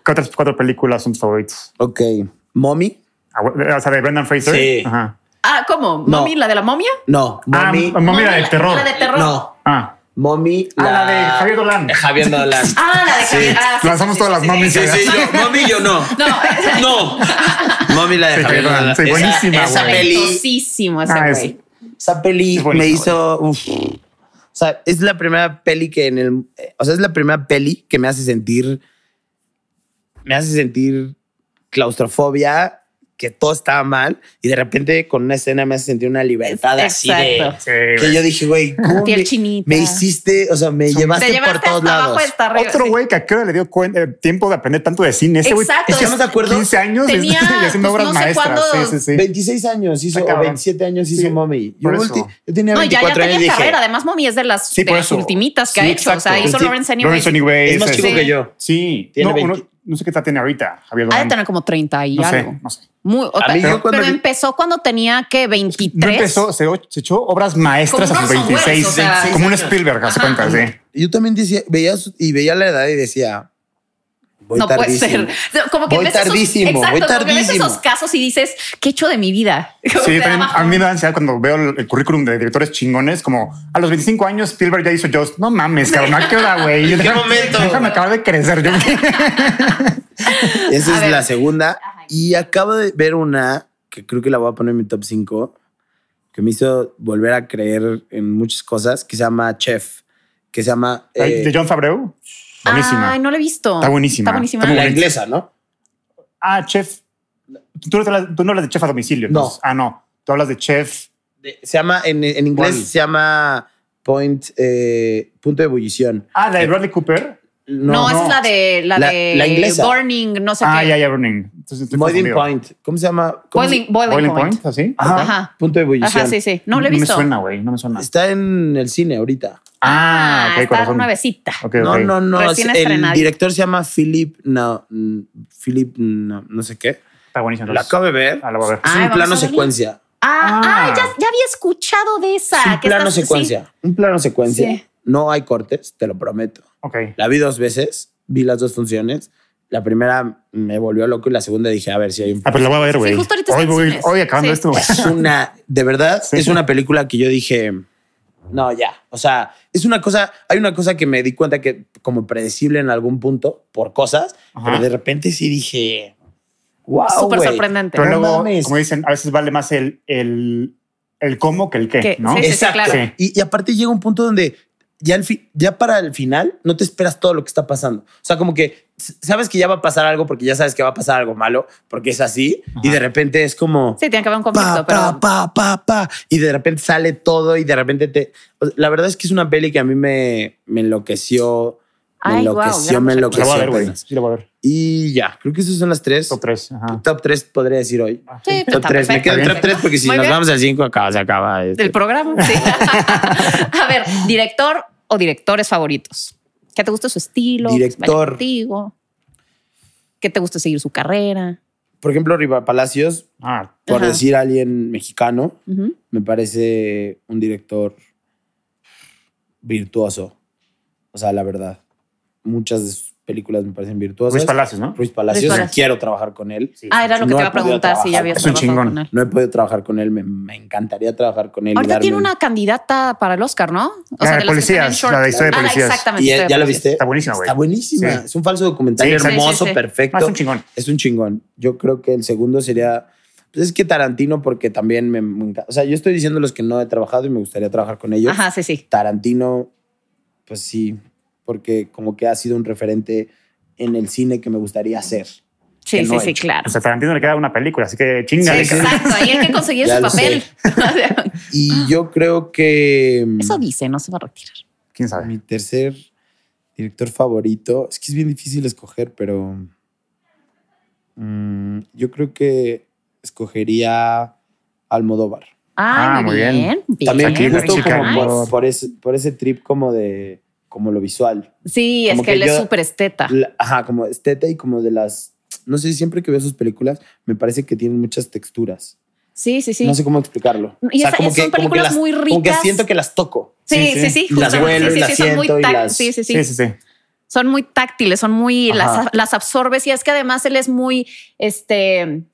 ¿qué otras cuatro películas son tus favoritos? Ok. Mommy. Ah, O sea, de Brendan Fraser. Sí. Ajá. Ah, ¿cómo? No. ¿Mommy, la de la momia? No, Ah, Mommy. La de terror. La de terror. no, Ah, Mommy. Ah, la de Javier Dolan. Javier Dolan. [laughs] Ah, la de Javier. Ah, sí, Lanzamos sí, todas sí, las sí. Sí, sí, yo, Mommy, yo no. [laughs] No, No. Mommy, la de Sí, Javier Dolan. Sí, Esa- buenísima, Esa güey. peli. talentosísimo ese Ah, es- güey. Esa peli Es me hizo. uf. O sea, es la primera peli que en el. eh, O sea, es la primera peli que me hace sentir. Me hace sentir claustrofobia, que todo estaba mal, y de repente con una escena me hace sentir una libertad así de. Exacto. Sí, Que güey. yo dije, güey, ¿cómo Piel me, chinita. me hiciste? O sea, me llevaste, Te llevaste por todos lados. arriba. Otro sí. güey que a qué hora le dio eh, tiempo de aprender tanto de cine. Ese güey Exacto. estamos de acuerdo. 15 años Tenía, [laughs] y haciendo pues, obras no sé maestras. cuándo- Sí, sí, sí. 26 años hizo, o cabrón. 27 años hizo Sí, Mommy. Yo, por eso. ulti- yo tenía No, ya, ya 24 años dije. Además, Mommy es de las, Sí, de por las eso. ultimitas que Sí, ha hecho. O sea, hizo. Lawrence es más chico que yo. Sí. Tiene no, 20. uno- no sé qué edad tiene ahorita, Javier Ha de Dolan. tener como 30 y No sé, algo. no sé. Muy, pero, pero vi- empezó cuando tenía que 23. No empezó, se, se echó obras maestras Como a sus unos 26. abuelos, o sea, como un 26 Spielberg, hace cuenta, sí. Yo también decía, veía, y veía la edad y decía, voy no puede ser. Como que Voy ves esos- tardísimo, exacto, voy como que ves esos casos y dices, ¿qué he hecho de mi vida? [laughs] Como Sí, también, a mí me da ansiedad cuando veo el, el currículum de directores chingones, como a los 25 años Spielberg ya hizo Jaws. No mames, cabrón, ¿a qué hora, güey? [laughs] ¿En qué Déjame- momento? Déjame acabar de crecer. Yo, [laughs] Esa A es ver. la segunda. Ajá. Y acabo de ver una que creo que la voy a poner en mi top 5, que me hizo volver a creer en muchas cosas, que se llama Chef, que se llama... eh, de John Favreau. Buenísima. Ay, no lo he visto. Está buenísima. Está buenísima. Está la inglesa, ¿no? Ah, chef. Tú, no hablas- tú no hablas de chef a domicilio. No. entonces. Ah, no. Tú hablas de chef. De- se llama, en, en inglés ¿Cuál? se llama Point, eh, punto de ebullición. Ah, la de Bradley Cooper. No, esa no. es la de la, La- de la inglesa. Burning, no sé Ah, qué. ya, ya, Burning. Boiling. Point. ¿Cómo se llama? ¿Cómo se- Boiling, boiling Boiling Point. Point, ¿así? Ajá. Ajá. Punto de ebullición. Ajá, sí, sí. No lo he me visto. suena, güey. No me suena. Está en el cine ahorita. Ah, ok, está corazón. nuevecita. Ok, No, ok. no, no. Recién el estrenadita. director se llama Philip, no, mm, Philip, no, no sé qué. Está buenísimo. La acabo de ver. Ah, la voy a ver. Es Ay, un vamos plano secuencia. Ah, Ah. ay, ya, ya había escuchado de esa. Es un que plano estás- sí. secuencia. Un plano secuencia. Sí. No hay cortes, te lo prometo. Ok. La vi dos veces, vi las dos funciones. La primera me volvió loco y la segunda dije, a ver si hay un... Ah, pues la voy a ver, güey. justo ahorita está hoy, voy, hoy acabando Sí. esto. Es una, de verdad, Sí. es una película que yo dije, no, ya. O sea, es una cosa, hay una cosa que me di cuenta que como predecible en algún punto por cosas, Ajá. pero de repente sí dije, wow. Súper sorprendente. Pero No luego, mames. como dicen, a veces vale más el, el, el cómo que el qué, ¿no? sí, sí, Exacto. claro. Sí. Y, y aparte llega un punto donde ya, al fi- ya para el final no te esperas todo lo que está pasando. O sea, como que sabes que ya va a pasar algo porque ya sabes que va a pasar algo malo, porque es así. Y de repente es como... Sí, tiene que haber un conflicto, pa, pero pa, pa, pa, pa, y de repente sale todo y de repente te... o sea, La verdad es que es una peli que a mí me, me enloqueció. Me Ay, enloqueció, gran me. La enloqueció. voy a ver, güey. Sí, la voy a ver. Y ya, creo que esas son las tres. Top 3. Ajá. Top 3 podría decir hoy. Sí, Top está 3. Me quedo en top. 3 porque si Muy nos bien. vamos al 5 acaba, se acaba. este. del programa. Sí. [laughs] [laughs] a ver, director o directores favoritos. ¿Qué te gusta su estilo? Director. Contigo? ¿Qué te gusta seguir su carrera? Por ejemplo, Riva Palacios, Ah, por Ajá. decir a alguien mexicano, me parece un director virtuoso. O sea, la verdad. Muchas de sus películas me parecen virtuosas. Luis Palacios, ¿no? Ruiz Palacios, Ruiz Palacios. quiero trabajar con él. Sí. Ah, era lo que te iba a preguntar si ya habías Es un trabajado chingón. con él. No he podido trabajar con él, me, me encantaría trabajar con él. Ahorita tiene un- una candidata para el Oscar, ¿no? O La de de policías, la de historia de Ah, policías. exactamente. ¿Y ya, lo viste? Está buenísima, güey. Está buenísima. Sí. Es un falso documental Sí, hermoso, Sí, sí, sí. perfecto. Ah, es un chingón. Es un chingón. Yo creo que el segundo sería. Pues es que Tarantino, porque también me, me encanta. O sea, yo estoy diciendo los que no he trabajado y me gustaría trabajar con ellos. Ajá, sí, sí. Tarantino, pues sí, porque como que ha sido un referente en el cine que me gustaría hacer. Sí, sí, he sí, claro. O sea, Tarantino le queda una película, así que Sí, chingale. cabrón. exacto, ahí hay que conseguir [laughs] su papel. [laughs] Y yo creo que mm, Eso dice, no se va a retirar. ¿Quién sabe? mi tercer director favorito, es que es bien difícil escoger, pero mm, yo creo que escogería Almodóvar. Ah, Ah, muy muy bien. bien. bien. También Tranquilo, justo como por ese, por ese trip como de como lo visual. Sí, es que, que él es súper esteta. La- ajá, como esteta y como de las. No sé, siempre que veo sus películas, me parece que tienen muchas texturas. Sí, sí, sí. No sé cómo explicarlo. Y esa- son películas las- muy Como que ricas. siento que las toco. sí, sí, sí, sí. las vuelo y Sí, las siento y las- Sí, sí, sí. Sí. Son muy táctiles, son muy. Las, las absorbes y es que además él es muy. Este.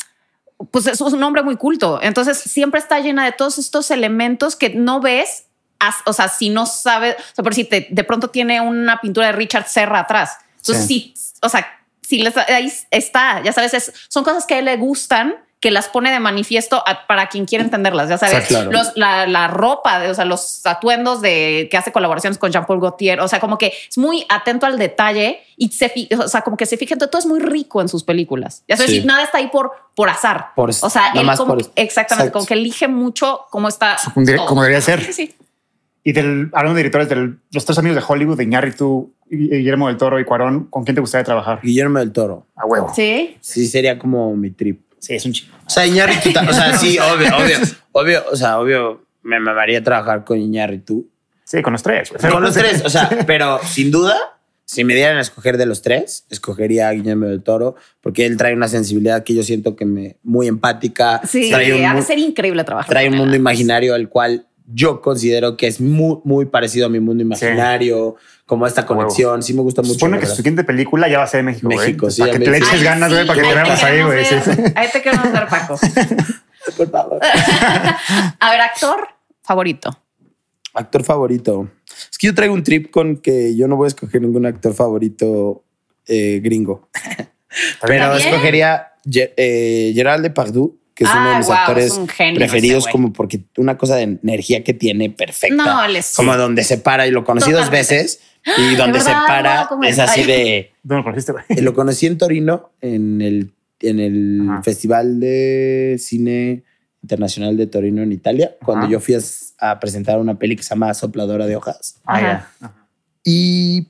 Pues es un hombre muy culto. Entonces siempre está llena de todos estos elementos que no ves. As- O sea, si no sabes, o sea, por si te, de pronto tiene una pintura de Richard Serra atrás. Entonces, sí, o sea, si les, ahí está, ya sabes, es- son cosas que a él le gustan, que las pone de manifiesto a- para quien quiere entenderlas, ya sabes. Sí, claro. Los- la, la ropa, de, o sea, los atuendos de que hace colaboraciones con Jean-Paul Gaultier, o sea, como que es muy atento al detalle y se, o sea, como que se fija, todo es muy rico en sus películas. Ya sabes, Sí. nada está ahí por, por azar. Por- o sea, él como, por- exactamente, Exacto. como que elige mucho cómo está. Como debería ser. Sí, sí. Y del, hablando de directores, de los tres amigos de Hollywood, de Iñárritu, Guillermo del Toro y Cuarón, ¿con quién te gustaría trabajar? Guillermo del Toro. A huevo. Sí. Sí, sería como mi trip. Sí, es un chico. O sea, Iñárritu, o sea, sí, [laughs] obvio, obvio, obvio, o sea, obvio, me mamaría trabajar con Iñárritu. Sí, con los tres. güey. Con los tres, o sea, [laughs] pero sin duda, si me dieran a escoger de los tres, escogería a Guillermo del Toro, porque él trae una sensibilidad que yo siento que me muy empática. Sí, trae un, ha de ser increíble trabajar. trae un mundo imaginario al cual yo considero que es muy, muy parecido a mi mundo imaginario, como esta conexión. Sí me gusta mucho. Supone que su siguiente película ya va a ser en México. güey. México, sí, Para que te le eches Ay, ganas, güey, sí, para que te veamos ahí, güey. Sí, sí. Ahí te queremos ver, Paco. [laughs] Por favor. [laughs] A ver, actor favorito. Actor favorito. Es que yo traigo un trip con que yo no voy a escoger ningún actor favorito eh, gringo. [laughs] Pero escogería Ge- eh, Gerald Depardieu, que es uno de Ay, mis actores genio preferidos, como porque una cosa de energía que tiene perfecta. No, él es- Como donde se para, y lo conocí dos Totalmente. veces, [gasps] y donde ¿De se para es así de... ¿Dónde lo conociste? Eh, Lo conocí en Torino, en el, en el Ajá. Festival de Cine Internacional de Torino en Italia, cuando yo fui a, a presentar una peli que se llama Sopladora de Hojas. Ah, Ajá. Y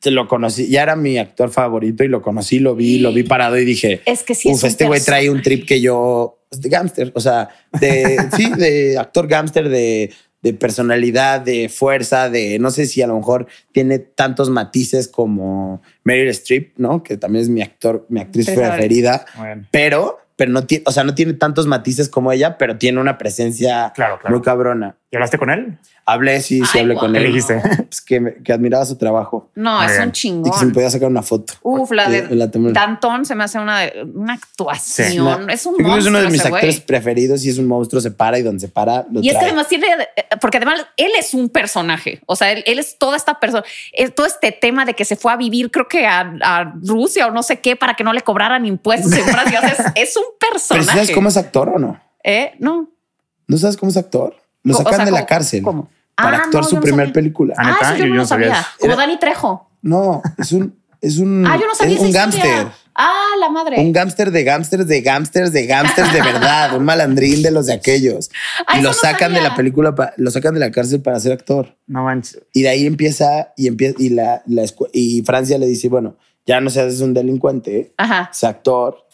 te lo conocí, ya era mi actor favorito y lo conocí, lo vi, lo vi parado y dije, Es que sí es uf, un este güey trae un trip que yo, de gángster, o sea, de, sí, de actor gángster, de, de personalidad, de fuerza, de, no sé si a lo mejor tiene tantos matices como Meryl Streep, ¿no? Que también es mi actor, mi actriz preferida, pero, pero no tiene, o sea, no tiene tantos matices como ella, pero tiene una presencia Claro, claro. muy cabrona. ¿Y hablaste con él? Hablé, sí, sí, Ay, hablé con ¿Qué él. le dijiste? [laughs] Pues que, me- que admiraba su trabajo. No, Muy es bien. un Y que se me chingón. podía sacar una foto. Uf, la de Sí, la tomé. Danton se me hace una, de- una actuación. Es un que es uno de monstruo mis actores preferidos y es un monstruo, se para y donde se para lo Y es que además tiene, porque además él es un personaje, o sea, él, él es toda esta persona, es todo este tema de que se fue a vivir, creo que a, a Rusia o no sé qué, para que no le cobraran impuestos en Francia. O sea, es, es un [laughs] personaje. ¿sí ¿sabes cómo es actor o no? ¿Eh? No. ¿No sabes cómo es actor? Lo O sacan sea, de la ¿cómo- cárcel cómo? para Ah, actuar no, su no primer sabía. película. Ah, Ah, eso yo yo no sabía. sabía. Como Dani Trejo. No, es un, es un, Ah, yo no sabía es un gámster. Ah, la madre. Un gámster de gámsters de gámsters de gámsters de verdad, un malandrín de los de aquellos. Ah, y lo no sacan de la película, pa- lo sacan de la cárcel para ser actor. No manches. Y de ahí empieza y empieza y la, la y Francia le dice, bueno, ya no seas un delincuente, Ajá. sé actor,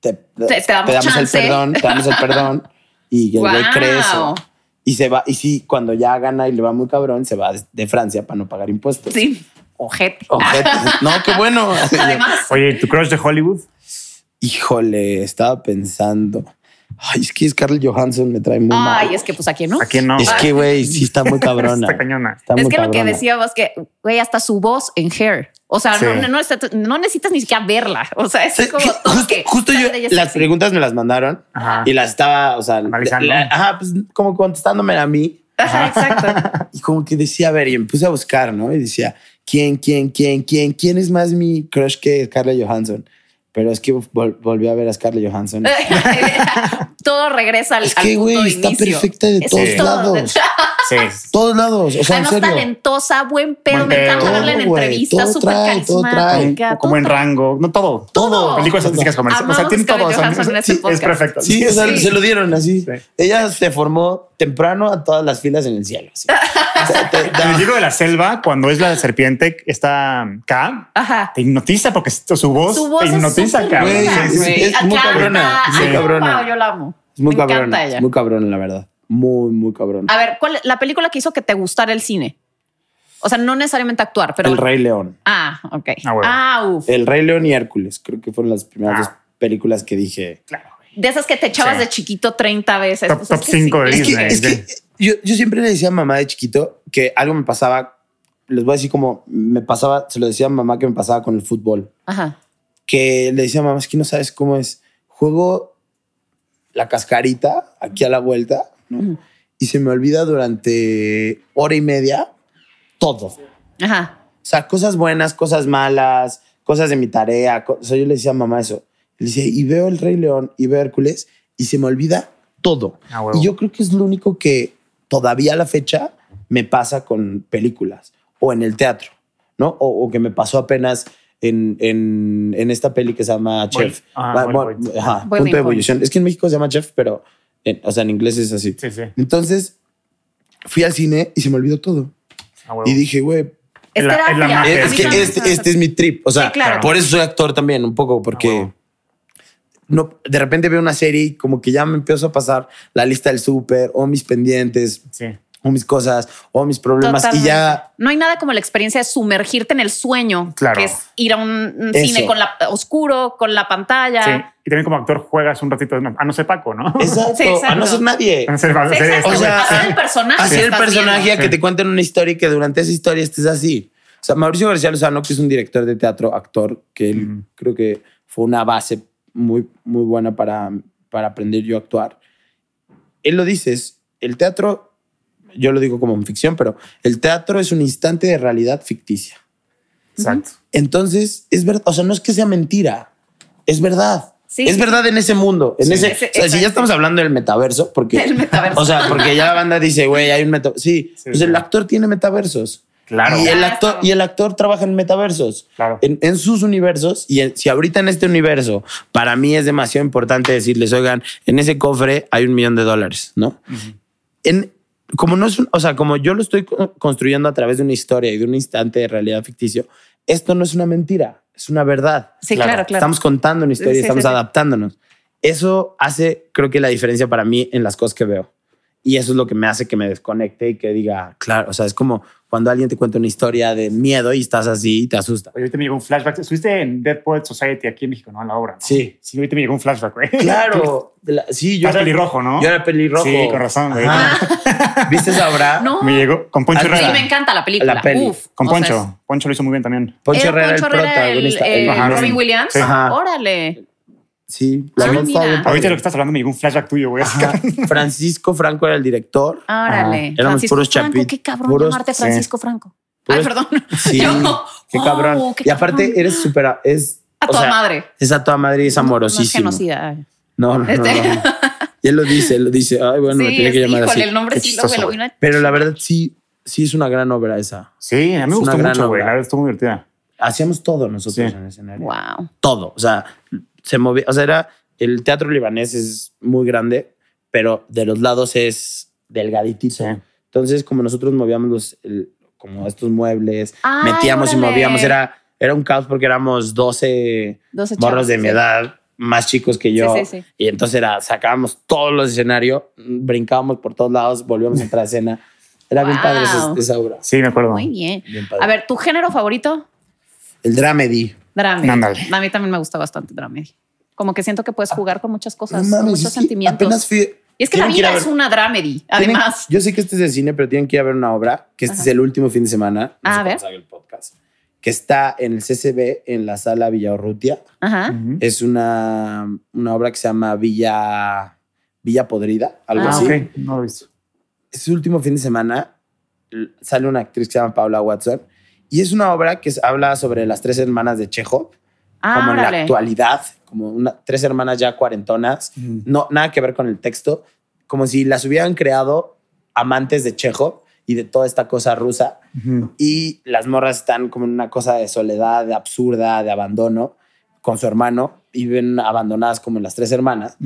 te, te damos el perdón, te damos el perdón y el güey Wow. cree eso. Y se va, y sí, cuando ya gana y le va muy cabrón, se va de, Francia para no pagar impuestos. Sí. Ojete. Ojete. No, qué bueno. [laughs] Además. Oye, ¿tu crush de Hollywood? Híjole, estaba pensando. Ay, es que Scarlett Johansson me trae muy mal. Ay, es que pues aquí no. ¿A quién no? Es que, güey, sí está muy [laughs] cabrona. Está cañona. Está Es muy que lo que cabrona. decíamos que, güey, hasta su voz en Hair. O sea, Sí. no, no, necesitas, no necesitas ni siquiera verla. O sea, es Sí, como justo, justo yo, las sexy. preguntas me las mandaron Ajá. y las estaba, o sea, Analizando. la- ajá, pues como contestándome a mí Ajá, exacto. [laughs] y como que decía, a ver, y me puse a buscar, ¿no? Y decía, ¿quién, quién, quién, quién, quién es más mi crush que Scarlett Johansson? Pero es que vol- volví a ver a Scarlett Johansson. [laughs] [laughs] todo regresa al, Es al que, güey, está inicio. perfecta de Es todos todo. lados. Sí. [laughs] Todos lados, o sea, Además, en serio. talentosa, buen pedo. Buen me encanta verla en entrevistas, todo súper trae, todo trae. carismática. Como en rango. No todo. Todo. Películas artísticas comerciales. O sea, tiene todo. Este es perfecto. Sí, o sea, Sí. se lo dieron así. Sí. Ella se formó temprano a todas las filas en el cielo. así. [laughs] O sea, te- En el libro de la selva, cuando es la serpiente, está K, Ajá. te hipnotiza porque su voz, Su voz te es hipnotiza, súper cabrón. Es- es muy cabrona, es muy Sí. cabrona. Wow, yo la amo. Es muy Me encanta cabrona, ella. es muy cabrona, la verdad. Muy, muy cabrona. A ver, ¿cuál la película que hizo que te gustara el cine? O sea, no necesariamente actuar, pero. El Rey León. Ah, ok. Ah, bueno. Ah, uf. El Rey León y Hércules. Creo que fueron las primeras Ah. dos películas que dije. Claro. De esas que te echabas Sí. de chiquito 30 veces. Top- Pues top es que cinco de sí. Es que, Disney, es que sí. yo, yo siempre le decía a mamá de chiquito que algo me pasaba. Les voy a decir como me pasaba, se lo decía a mamá que me pasaba con el fútbol. Ajá. Que le decía a mamá, es que no sabes cómo es. Juego la cascarita aquí a la vuelta y se me olvida durante hora y media todo. Ajá. O sea, cosas buenas, cosas malas, cosas de mi tarea. O sea, yo le decía a mamá eso. Le decía, y veo el Rey León y veo Hércules y se me olvida todo. Ah, y yo creo que es lo único que todavía a la fecha me pasa con películas o en el teatro, ¿no? O, o que me pasó apenas en, en, en esta peli que se llama Chef. ah, ajá, punto de ebullición. Es que en México se llama Chef, pero en- o sea, en inglés es así. Sí, sí. Entonces fui al cine y se me olvidó todo. Ah. Y dije, güey, Es Es la- es la es que este, este es mi trip. O sea, Sí, claro. por eso soy actor también, un poco, porque Ah, no, de repente veo una serie y como que ya me empiezo a pasar la lista del súper o mis pendientes Sí. O mis cosas o mis problemas Totalmente. y ya No hay nada como la experiencia de sumergirte en el sueño, Claro. que es ir a un Eso. cine con la oscuro, con la pantalla. Sí. Y también como actor juegas un ratito. A no ser Paco, ¿no? [laughs] exacto, Sí, exacto. a no ser nadie. A ser- Sí, exacto. O sea, hacer el personaje. Hacer que el personaje viendo. que te cuenten una historia y que durante esa historia estés así. O sea, Mauricio García Lozano, que es un director de teatro, actor, que él Ujú. creo que fue una base muy, muy buena para, para aprender yo a actuar. Él lo dice, es, el teatro, yo lo digo como en ficción, pero el teatro es un instante de realidad ficticia. Exacto. Entonces, es verdad, o sea, no es que sea mentira, es verdad. Sí. Es verdad en ese mundo, en Sí. ese, Ese- o sea, si ya estamos hablando del metaverso, porque, El metaverso. o sea, porque ya la banda dice, güey, hay un metaverso. Sí, Sí, pues el actor tiene metaversos. Claro. Y el actor, y el actor trabaja en metaversos. Claro. En, en sus universos. Y en- si ahorita en este universo, para mí es demasiado importante decirles, oigan, en ese cofre hay un millón de dólares, ¿no? En, como no es un- o sea, como yo lo estoy co- construyendo a través de una historia y de un instante de realidad ficticio, esto no es una mentira, es una verdad. Sí, Claro. claro, claro. Estamos contando una historia, Sí, estamos sí, sí. adaptándonos. Eso hace, creo que la diferencia para mí en las cosas que veo. Y eso es lo que me hace que me desconecte y que diga, claro, o sea, es como cuando alguien te cuenta una historia de miedo y estás así y te asusta. Oye, ahorita me llegó un flashback. Estuviste en Dead Poet Society aquí en México, ¿no? En la obra. ¿no? Sí. Sí, ahorita me llegó un flashback, güey. Claro, [laughs] la- sí, yo Estás pelirrojo, ¿no? Yo era pelirrojo. Sí, con razón, güey. [laughs] ¿Viste esa obra? No. Me llegó con Poncho Ah, Sí, Herrera. me encanta la película. La peli. Uf. Con o sea, Poncho. es- Poncho lo hizo muy bien también. Poncho ¿Era Herrera, Poncho el el, protagonista. el- Ajá, Robin sí. Williams. Sí. Ajá. Órale. Sí, Ah, verdad mira. está bien padre. Ahorita lo que estás hablando me llegó un flashback tuyo, güey. Ajá. [laughs] Francisco Franco era el director. Órale. Éramos Francisco puros Franco, chapitos. qué cabrón puros- llamarte sí. Francisco Franco. Puros- Ay, perdón. Sí, [laughs] Yo- qué Oh, cabrón. qué y aparte eres súper, es A toda sea, madre. Es a toda madre y es No, amorosísimo. No, es genocida. No, no, no, Este- no. [laughs] Y él lo dice, él lo dice. Ay, bueno, me sí, tiene que llamar híjole, así. el nombre Qué sí lo me chistoso, lo güey. vino a- Pero la verdad sí, sí es una gran obra esa. Sí, a mí me Es una gustó gran mucho, güey. La verdad estuvo muy divertida. Hacíamos todo nosotros Sí. en el escenario. Wow. Todo. O sea, se movía. O sea, era el teatro libanés es muy grande, pero de los lados es delgaditito. Sí. Entonces, como nosotros movíamos los, el- como estos muebles, Ay, metíamos y órale. movíamos, era, era un caos porque éramos 12 12 morros chavos, de mi sí. edad, más chicos que yo. Sí, sí, sí. Y entonces era, sacábamos todos los escenarios, brincábamos por todos lados, volvíamos a entrar a escena. Era bien Wow. padre esa, esa obra. Sí, me acuerdo. Muy bien. Bien. A ver, ¿tu género favorito? El dramedy. Dramedy. Ándale. A mí también me gusta bastante Dramedy. Como que siento que puedes jugar con muchas cosas, No mames, con es muchos que sentimientos. Apenas fui. y es que la vida a es una Dramedy, tienen- además. yo sé que este es de cine, pero tienen que ir a ver una obra, que este Ajá. es el último fin de semana. no Ah, a ver. salga el podcast. Que está en el CCB, en la sala Villa Urrutia. Ajá. Es una, una obra que se llama Villa, Villa Podrida, algo Ah, Ah, así. ok. No lo he visto. es su último fin de semana. Sale una actriz que se llama Paula Watson. Y es una obra que habla sobre las tres hermanas de Chekhov, Ah, como en la actualidad, como una, tres hermanas ya cuarentonas. No, nada que ver con el texto. Como si las hubieran creado amantes de Chekhov y de toda esta cosa rusa. Y las morras están como en una cosa de soledad, de absurda, de abandono con su hermano y ven abandonadas como las tres hermanas.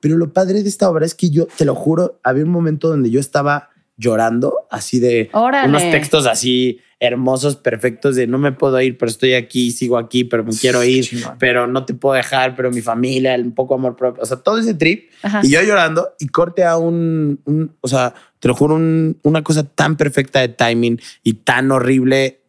Pero lo padre de esta obra es que yo, te lo juro, había un momento donde yo estaba llorando, así de Órale. unos textos así hermosos, perfectos, de no me puedo ir, pero estoy aquí, sigo aquí, pero me quiero ir, pero no te puedo dejar, pero mi familia, un poco amor propio, o sea, todo ese trip. Ajá. Y yo llorando y corte a un, un- o sea, te lo juro, un- una cosa tan perfecta de timing y tan horrible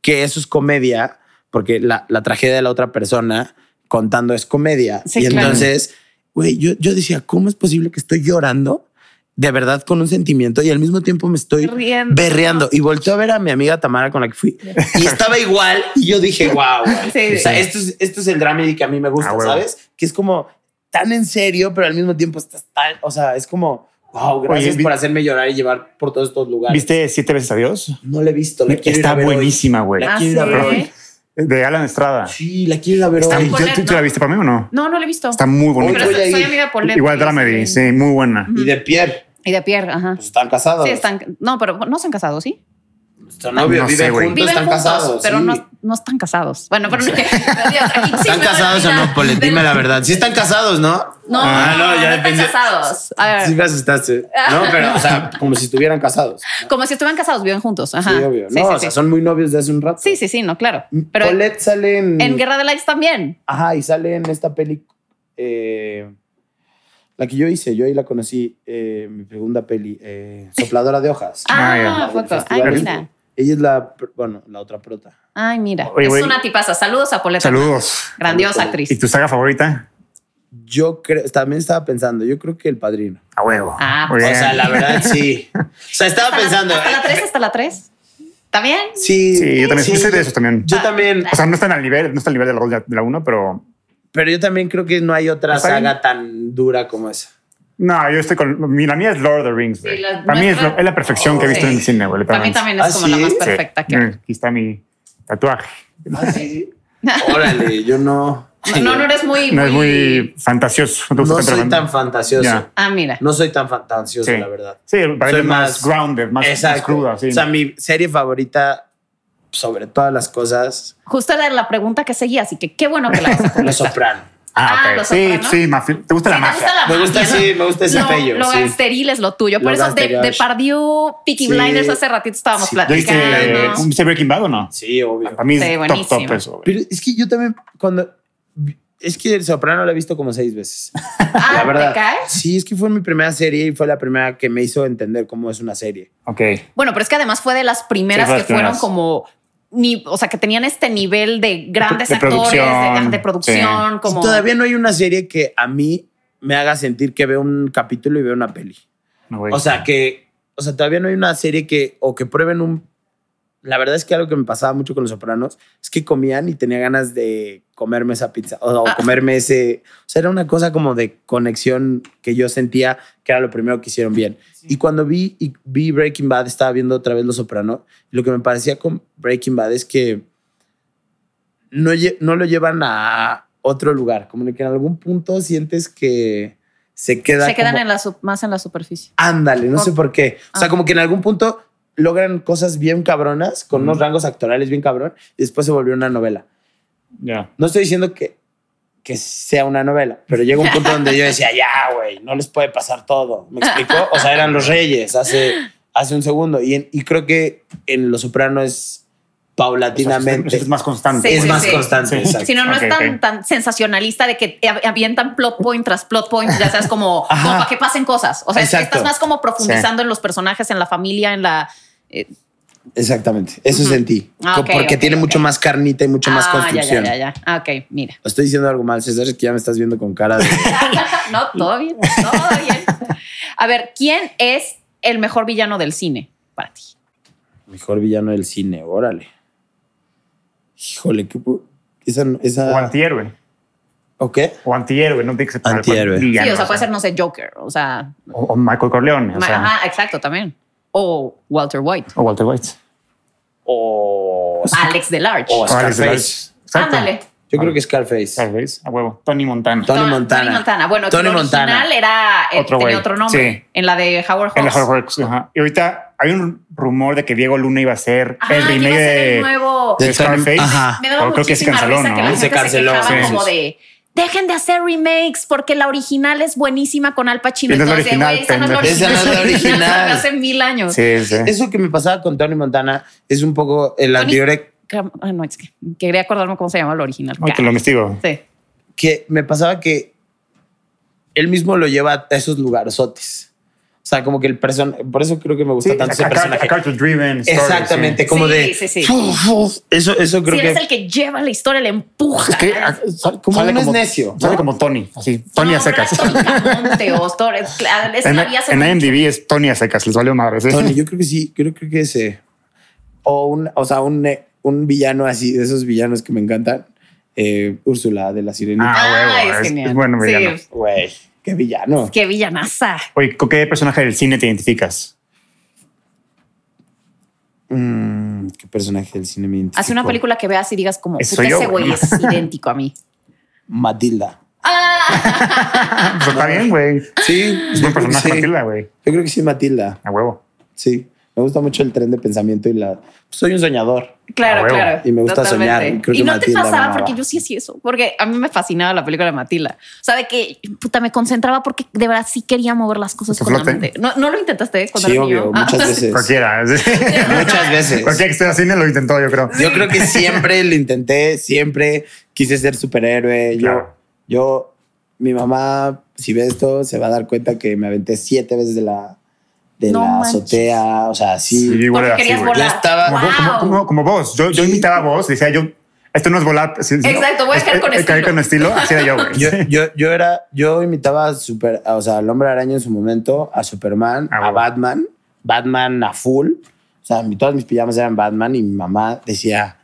que eso es comedia, porque la, la tragedia de la otra persona contando es comedia. Sí, y claro. entonces, güey, yo, yo decía, ¿cómo es posible que estoy llorando de verdad con un sentimiento y al mismo tiempo me estoy Riendo. berreando? Y volteé a ver a mi amiga Tamara con la que fui [laughs] y estaba igual. Y yo dije, wow, Sí. o sea, esto es, esto es el drama que a mí me gusta, Ah. ¿sabes? Que es como tan en serio, pero al mismo tiempo estás tan, o sea, es como, wow, gracias Oye, por hacerme llorar y llevar por todos estos lugares. ¿Viste Siete veces a Dios? No la he visto, la ir Está a ver hoy. buenísima, güey. La Ah, quiero ir a ver ¿sí? hoy. De Alan Estrada. Sí, la quiero ir a ver Está- hoy. ¿tú, Polet, tú- tú ¿no? la viste para mí o no? No, no lo he visto. Está muy Pero bonita. voy a soy, amiga de Paulette. Igual Dramedy, sí, muy buena. Y de Pierre, Y de Pierre, ajá. pues están casados. Sí, están. No, pero no se han casado, ¿sí? Son novios, No viven juntos, Viven están juntos, casados. pero sí. no, no están casados. Bueno, pero no, [laughs] Dios, ¿Están casados o no, Polet? de Dime la verdad. Sí están casados, ¿no? No, Ah, no, ya están pensé. casados. A ver, Sí me asustaste. No, pero, o sea, como si estuvieran casados. como si estuvieran casados, viven juntos. Ajá. Sí, obvio. No, sí, o sea, sí. son muy novios de hace un rato. sí, sí, sí, no, claro. Pero Paulette sale en... en Guerra de Likes también. Ajá, y sale en esta peli... eh, la que yo hice, yo ahí la conocí, eh, mi segunda peli, eh, Sopladora de Hojas. Ah, Del co- Ay, festival. mira. Ella es la, bueno, la otra prota. Ay, mira. Oye, es una tipaza. Saludos a Poleta. Saludos. Grandiosa Saludos. actriz. ¿Y tu saga favorita? Yo creo, también estaba pensando, yo creo que El Padrino. A huevo. Ah, Muy O sea, la verdad sí. O sea, estaba Hasta la- pensando. Hasta la 3, hasta la 3. ¿Está bien? Sí, Sí, yo también. Yo soy de esos también. Yo también, O sea, no están al nivel, no está al nivel de la, dos de la 1, pero pero yo también creo que no hay otra bien. saga tan dura como esa. No, yo estoy con. mi- La mía es Lord of the Rings. Sí, la- Para mí es, la perfección que he visto Sí. en el cine, güey. Para mí también es ¿Ah, como la más Sí. perfecta que hay. Aquí está mi tatuaje. ¿Ah, sí? [laughs] Órale, yo no. No, no eres muy. No es muy fantasioso. No, te gusta No soy tan fantasioso. Ah, mira. No soy tan fantasioso, Sí. la verdad. Sí, es más, más- grounded, más, más cruda. Sí. O sea, mi serie favorita, sobre todas las cosas, Justo era la pregunta que seguía, así que qué bueno que la Los. [laughs] Soprano. Ah, Ah, ok. Los Sí, sí, mafi- ¿Te gusta la Sí, mafia? gusta la Me gusta, mafia, sí, me gusta ese lo, pello, Lo sí. gangsteril es lo tuyo. Por Lo eso de, de Pardieu, Peaky Sí. Blinders, hace ratito estábamos Sí. ¿Ya viste platicando. ¿viste Breaking Bad o no? Sí, obvio. Para mí es top, buenísimo. top eso. Pero es que yo también, cuando. Es que El Soprano la he visto como seis veces. [laughs] Ah, La verdad. ¿te cae? Sí, es que fue mi primera serie y fue la primera que me hizo entender cómo es una serie. Ok. Bueno, pero es que además fue de las primeras Sí, fue que fueron primeras. como. Ni, o sea, que tenían este nivel de grandes De actores, producción, de, de producción, como. Todavía no hay una serie que a mí me haga sentir que veo un capítulo y veo una peli. No, güey. O sea, que. O sea, todavía no hay una serie que. O que prueben un. La verdad es que algo que me pasaba mucho con los sopranos es que comían y tenía ganas de comerme esa pizza o, o Ah. comerme ese. O sea, era una cosa como de conexión que yo sentía que era lo primero que hicieron bien. Y cuando vi, y vi Breaking Bad, estaba viendo otra vez Los Soprano. Y lo que me parecía con Breaking Bad es que no, no lo llevan a otro lugar. Como que en algún punto sientes que, se queda. Se quedan como- en la más en la superficie. Ándale, no sé Ok. por qué. O sea, Ah. como que en algún punto logran cosas bien cabronas, con unos rangos actorales bien cabrón, y después se volvió una novela. Ya. No estoy diciendo que, que sea una novela, pero llega un punto donde yo decía, ya, güey, no les puede pasar todo. ¿Me explicó? O sea, eran los reyes hace, hace un segundo. Y, en- y creo que en Los Soprano es paulatinamente. Es más constante. Sí, es sí, más sí. constante. Si no, no es tan, tan sensacionalista de que av- avientan plot point tras plot point, ya sabes, como, [laughs] como para que pasen cosas. O sea, Exacto. estás más como profundizando en los personajes, en la familia, en la... eh, Exactamente. Eso Ujú. sentí. Ah, ok, porque ok, tiene mucho más carnita y mucho más ah, construcción. Ya, ya, ya, ya. Ah, Ok, mira. Estoy diciendo algo mal, César, es que ya me estás viendo con cara de. [laughs] no, todo bien, todo bien. A ver, ¿quién es el mejor villano del cine para ti? Mejor villano del cine, órale. Híjole, qué. pu- Esa. O esa antihéroe. ¿O qué? O antihéroe, no tiene que ser Antihéroe. sí, o sea, puede ser, no sé, Joker, o sea, O, o Michael Corleone. O, ma- sea, ajá, exacto, también. O Walter White, o Walter White. O. Alex Delarge. O O Alex. Exacto. Ándale. Yo creo que Scarface. Scarface, a huevo. Tony Montana. Tony Ton- Montana. Tony Montana. Bueno, Tony el original Montana. era eh, Otro tenía otro nombre. Sí. En la de Howard En la Hawks. Horror Works, ajá. Y ahorita hay un rumor de que Diego Luna iba a ser Ajá, el remake de, nuevo. de Scarface. Ajá. Me daba Pero creo que se canceló, ¿no? que la Se se, canceló, sí, como sí. de dejen de hacer remakes porque la original es buenísima con Al Pacino. No es la original, esa no es la. Esa [laughs] original. Hace mil años. Sí, sí. Eso que me pasaba con Tony Montana es un poco el anterior Ah, no, es que quería acordarme cómo se llama el original. Ay, te lo investigo. Sí. que me pasaba que él mismo lo lleva a esos lugarzotes. O sea, como que el personaje, por eso creo que me gusta Sí, tanto ese personaje. Cartoon Driven. story, Exactamente, sí. como Sí, de sí, sí. fu. eso, eso creo si que eres el que lleva la historia, le empuja. Es que ah, sal- Como sale es necio, Sale ¿no? como Tony, así. Tony a secas. Monte o es- esa en, la en mucho. IMDb es Tony a secas, les valió madre. ¿sí? Tony, yo creo que sí, creo, creo que ese. O un, o sea, un, eh, un villano así, de esos villanos que me encantan. Eh, Úrsula de la Sirenita. Ah, huevo, Ay, es- genial. es bueno Sí, villano. Güey, qué villano. Qué villanaza. Oye, ¿con qué personaje del cine te identificas? Mm, qué personaje del cine me identifico? Hace una película que veas y digas como, Ese puta, soy yo, ese güey es idéntico a mí. Matilda. [laughs] Ah, Pues está bien, güey. Sí, Es que personaje, sí. Matilda, güey. Yo creo que sí, Matilda. A huevo. Sí. Me gusta mucho el tren de pensamiento y la. Soy un soñador. claro, A huevo. claro. Y me gusta Totalmente. soñar. Creo y que no Matilda te pasaba, porque yo sí hacía eso, porque a mí me fascinaba la película de Matilda. O sea, de que puta me concentraba porque de verdad sí quería mover las cosas con la mente. ¿No, ¿No lo intentaste cuando Sí, obvio, niño? Ah. muchas veces. [laughs] Cualquiera. sí. [laughs] Muchas veces. Cualquiera que esté en cine lo intentó, yo creo. Yo creo que siempre lo intenté, siempre quise ser superhéroe. Claro. Yo, yo, mi mamá, si ve esto, se va a dar cuenta que me aventé siete veces de la, de No la manches. azotea. O sea, sí. Sí, igual era así, volar. Estaba- Como, Wow. como, como, como vos. Yo, imitaba a vos, decía yo, esto no es volar. sí, Exacto, voy a caer con es- caer estilo. con estilo. Así era yo, güey. [laughs] Yo, yo, yo era, yo imitaba a super, o sea, al hombre araña en su momento, a Superman, Ah, a bueno. Batman, Batman a full. O sea, mi- todas mis pijamas eran Batman y mi mamá decía,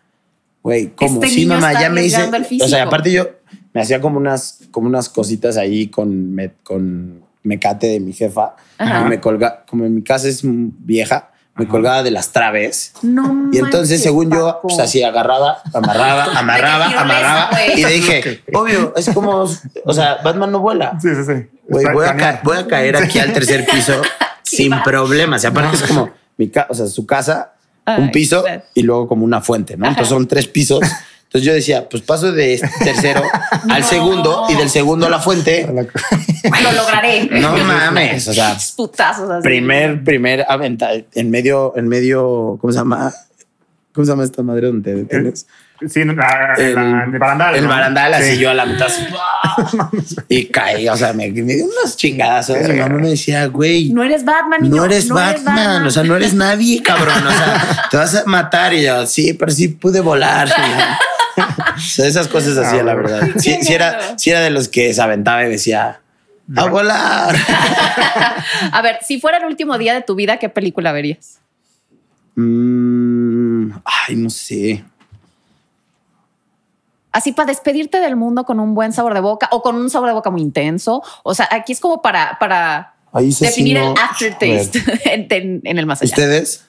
güey, ¿cómo? Este sí, niño mamá, está ya me hice. O sea, aparte yo me hacía como unas, como unas cositas ahí con, me- con mecate de mi jefa. Ajá. Y me colga, como en mi casa es vieja, me colgaba de las traves. No Y entonces, manches, según yo, Paco. pues así agarraba, amarraba, [laughs] amarraba, amarraba. Y dije, obvio, es como, o sea, Batman no vuela. Sí, sí, sí. Voy, a planea. ca- voy a caer aquí al tercer piso [laughs] sin va. problemas. Y aparte es como mi o sea, su casa, Ay, un piso claro. y luego como una fuente, ¿no? Entonces son tres pisos. [laughs] Entonces yo decía, pues paso de este tercero [laughs] al No. segundo y del segundo a la fuente. [laughs] Lo lograré. No mames, o sea, Putazos así. primer, primer aventa en medio, en medio, ¿cómo se llama? ¿Cómo se llama esta madre donde te detienes? Sí, en la, en la- en el barandal. El ¿no? barandal, así Sí. yo a la mitad. así, [laughs] y caí, o sea, me, me dio unos chingadazos. Mi mamá me decía, güey, No eres Batman, niño. no eres Batman, o sea, no eres nadie, cabrón. O sea, te vas a matar. Y yo, sí, pero sí pude volar. Esas cosas hacía, Ah, la bueno. verdad. Sí era, sí era de los que se aventaba y decía, a volar. [laughs] A ver, si fuera el último día de tu vida, ¿qué película verías? Mm, ay, no sé. Así para despedirte del mundo con un buen sabor de boca o con un sabor de boca muy intenso. O sea, aquí es como para, para definir no. el aftertaste [laughs] en, en- en el más allá. ¿Ustedes?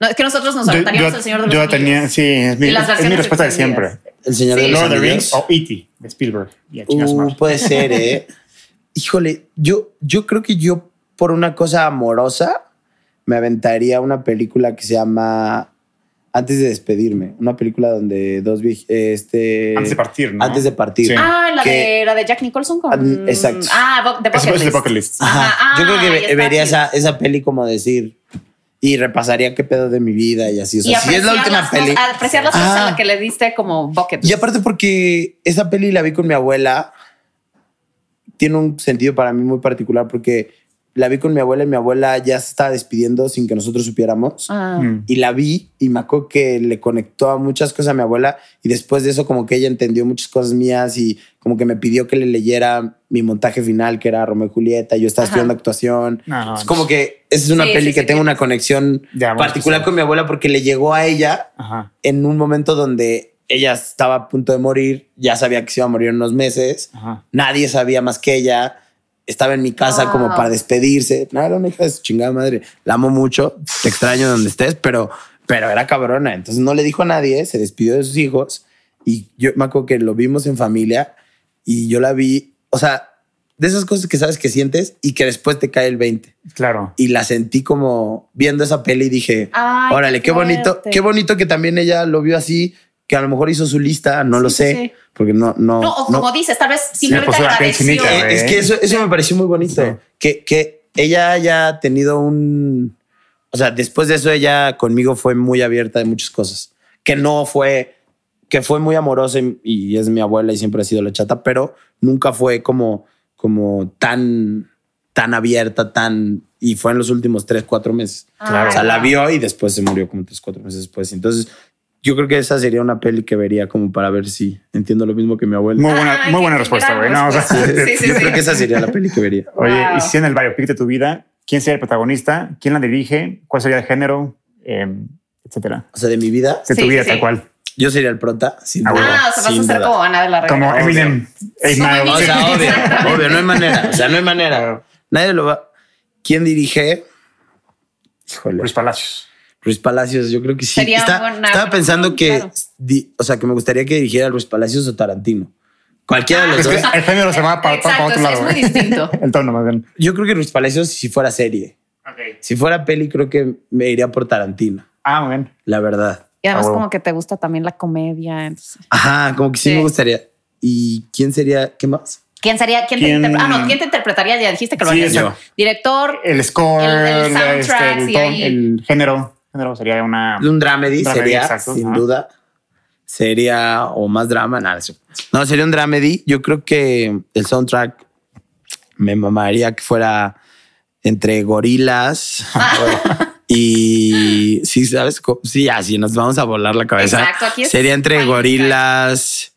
No, es que nosotros nos Yo, aventaríamos yo- el Señor de los yo tenía, sí, es mi, Y las es mi respuesta de siempre. El Señor Sí. de los Lord of the Anillos. Rings o E.T. de Spielberg. Y Uh, puede ser, ¿eh? [laughs] Híjole, yo, yo creo que yo, por una cosa amorosa, me aventaría una película que se llama Antes de despedirme. Una película donde dos este Antes de partir, ¿no? Antes de partir. Sí. Ah, la Que- de, la de Jack Nicholson con. Ah, exacto. Ah, The Bucket List. Ajá. Ajá. Yo creo que Ah, vería esa, esa peli como decir y repasaría qué pedo de mi vida y así. O Y sea, si es la última las peli. apreciar las cosas Ah. que le diste como bucket. Y aparte porque esa peli la vi con mi abuela, tiene un sentido para mí muy particular porque la vi con mi abuela y mi abuela ya se estaba despidiendo sin que nosotros supiéramos. Ah. Mm. Y la vi y me acuerdo que le conectó a muchas cosas a mi abuela y después de eso como que ella entendió muchas cosas mías y como que me pidió que le leyera mi montaje final que era Romeo y Julieta. Yo estaba Ajá. estudiando actuación. No, es como que esa es una Sí, peli sí, que sí, tengo sí. una conexión particular sí. con mi abuela porque le llegó a ella Ajá. en un momento donde ella estaba a punto de morir, ya sabía que se iba a morir en unos meses, Ajá. nadie sabía más que ella, estaba en mi casa Wow. como para despedirse, no, era una hija de su chingada madre, la amo mucho, te extraño donde estés, pero, pero era cabrona, entonces no le dijo a nadie, se despidió de sus hijos y yo me acuerdo que lo vimos en familia y yo la vi, o sea, de esas cosas que sabes que sientes y que después te cae el 20 Claro. y la sentí como viendo esa peli y dije, Ay, órale, qué bonito, fuerte. qué bonito que también ella lo vio así, que a lo mejor hizo su lista, no Sí, lo sí, sé, sí. porque no, no, No, o no. como dices, tal vez simplemente piel agradeció. chinita, Eh, es que eso, eso me pareció muy bonito, Sí. que, que ella haya tenido un, o sea, después de eso ella conmigo fue muy abierta de muchas cosas, que no fue, que fue muy amorosa y, y es mi abuela y siempre ha sido la chata, pero nunca fue como, como tan, tan abierta, tan, y fue en los últimos tres, cuatro meses. Claro. O sea, la vio y después se murió como tres, cuatro meses después. Entonces, yo creo que esa sería una peli que vería como para ver si entiendo lo mismo que mi abuela. Muy buena, Ay, muy buena respuesta, güey. No, o sea, respuesta. Sí, sí, yo sí. creo que esa sería la peli que vería. Oye, Wow. y si en el biopic de tu vida, ¿quién sería el protagonista? ¿Quién la dirige? ¿Cuál sería el género? Eh, etcétera. O sea, de mi vida, De tu Sí, vida, sí, tal sí. cual. yo sería el prota. Sin Ah, duda, Ah, o sea, vas a ser duda. como Ana de la Como Reguera. Eminem. O sea, obvio, obvio, no hay manera. O sea, no hay manera. Nadie lo va. ¿Quién dirige? Híjole. Luis Palacios. Luis Palacios, yo creo que sí. Sería Está- buena estaba pensando que, claro. di- o sea, que me gustaría que dirigiera Luis Palacios o Tarantino. Cualquiera de los que dos. el género se va para, otro lado. es muy güey. distinto. [laughs] El tono, más bien. Yo creo que Luis Palacios si fuera serie. Si fuera peli, creo que me iría por Tarantino, Ah, muy bien. la verdad. Y además Ah, como que te gusta también la comedia. entonces. Ajá, como que sí, Sí. me gustaría. ¿Y quién sería? ¿Qué más? ¿Quién sería? ¿Quién, ¿Quién- Te ah, no, ¿quién te interpretaría? Ya dijiste que lo Sí, harías. Director. El score, El- el la- soundtrack, ahí. el género. Género sería una. Un dramedy, Dramedy, sería, exacto, sin duda. Sería, o más drama, nada. No, sería un dramedy. Yo creo que el soundtrack me mamaría que fuera entre gorilas [laughs] y sí, ¿sabes? Sí, así nos vamos a volar la cabeza. Exacto, aquí es Sería entre gorilas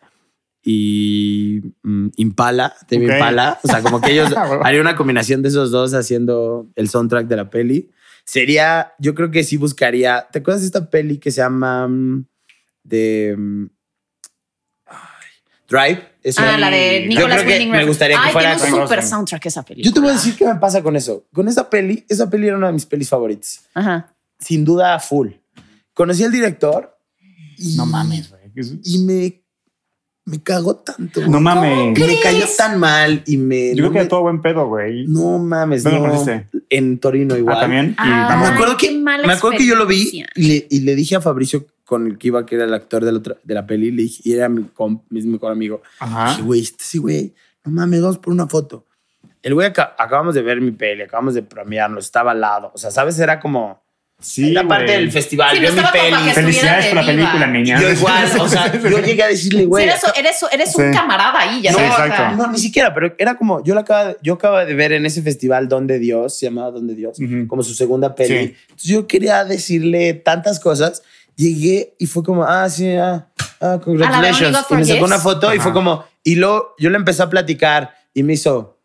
y mm, Impala, Ok. Impala. O sea, como que ellos [laughs] Ah, bueno. haría una combinación de esos dos haciendo el soundtrack de la peli. Sería, yo creo que sí buscaría. ¿Te acuerdas de esta peli que se llama mm, de mm, Drive? Es Ah, una- la de Nicolas Winding me gustaría que Ay, fuera. tiene un super soundtrack esa película. Yo te voy a decir qué me pasa con eso. Con esa peli, esa peli era una de mis pelis favoritas. Ajá. Sin duda, full. Conocí al director y, No mames, güey. y me, me cagó tanto. No mames. Me cayó tan mal y me. Yo creo que me- todo buen pedo, güey. No mames, ¿Dónde lo no. conociste? En Torino igual. Ah, también. Y Ah. Me acuerdo que me acuerdo que yo lo vi y le, y le dije a Fabricio con el que iba que era el actor de la, otra- de la peli le dije, y era mi, comp- mi mejor amigo. Ajá. Dije, güey, este sí, güey, no mames, vamos por una foto. El güey aca- acabamos de ver mi peli, acabamos de premiarnos, estaba al lado. O sea, ¿sabes? Era como Sí, la parte del festival, Sí, no mi peli. Felicidades por la película, niña. Yo igual, o sea, [laughs] yo llegué a decirle, Sí, güey, eres, eres, eres un Sí. camarada ahí, ya Sí, sabes, o sea. No, ni siquiera, pero era como, yo la acaba, yo acaba de ver en ese festival Donde Dios, se llamaba Donde Dios, Ujú. como su segunda peli. Sí. Entonces yo quería decirle tantas cosas. Llegué y fue como, ah, sí, ah, ah congratulations. Y me sacó una foto y Ajá. fue como, y luego yo le empecé a platicar y me hizo,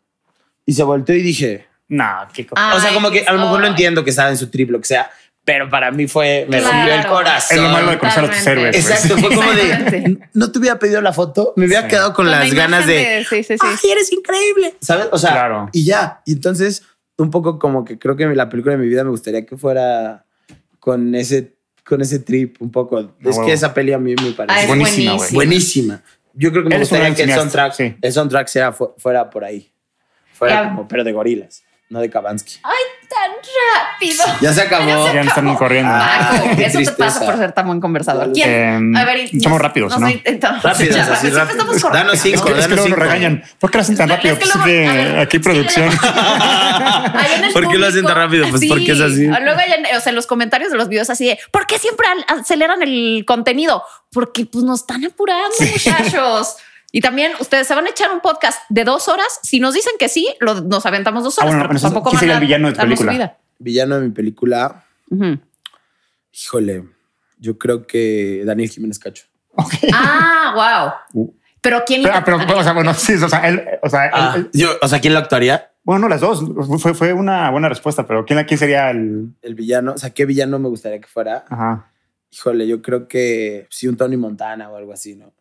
y se volteó y dije, No, qué cosa. O sea, como que a lo mejor lo Ay. entiendo que estaba en su trip, lo que sea, pero para mí fue, me Claro. rompió el corazón. Es lo malo de conocer a tus héroes. Exacto, fue como de, no te hubiera pedido la foto, me hubiera Sí. quedado con Con la las ganas de, Sí, sí, sí. ¡ay, eres increíble! ¿Sabes? O sea, Claro. y ya. Y entonces, un poco como que creo que la película de mi vida me gustaría que fuera con ese, con ese trip un poco. es que esa peli a mí me parece Ah, es Buenísima, buenísima. güey. buenísima. Yo creo que me Eres gustaría que el soundtrack, sí. el soundtrack sea, fu- fuera por ahí. Fuera como, pero de gorilas, no de Kabansky. ¡Ay, tan rápido! [laughs] Ya se acabó. Ya me están corriendo. Ah, eso te pasa tristeza. por ser tan buen conversador. ¿Quién? Eh, A ver, somos rápidos, ¿no? Rápidos, así siempre rápido. Danos cinco, Es que, es que danos luego nos cinco. regañan. ¿Por qué lo hacen tan rápido? Es que Pues luego- ver, aquí producción. [laughs] ¿Por qué lo hacen tan rápido? Pues porque es así. Luego hay en, o sea, en los comentarios de los videos así de ¿por qué siempre aceleran el contenido? Porque pues nos están apurando, muchachos. [laughs] Y también ustedes se van a echar un podcast de dos horas. Si nos dicen que sí, lo- nos aventamos dos Ah, horas. bueno, pero pues entonces, tampoco ¿quién sería el villano de tu película? vida. Villano de mi película, híjole, yo creo que Daniel Jiménez Cacho. Ah, wow. Pero quién Pero, ah, pero, o sea, bueno, sí, o sea, él, o sea, Ah, él- yo, o sea, ¿quién lo actuaría? bueno, no las dos. Fue, fue una buena respuesta, pero ¿quién, quién sería el? El villano, o sea, ¿qué villano me gustaría que fuera? Ajá. Híjole, yo creo que sí, un Tony Montana o algo así, ¿no?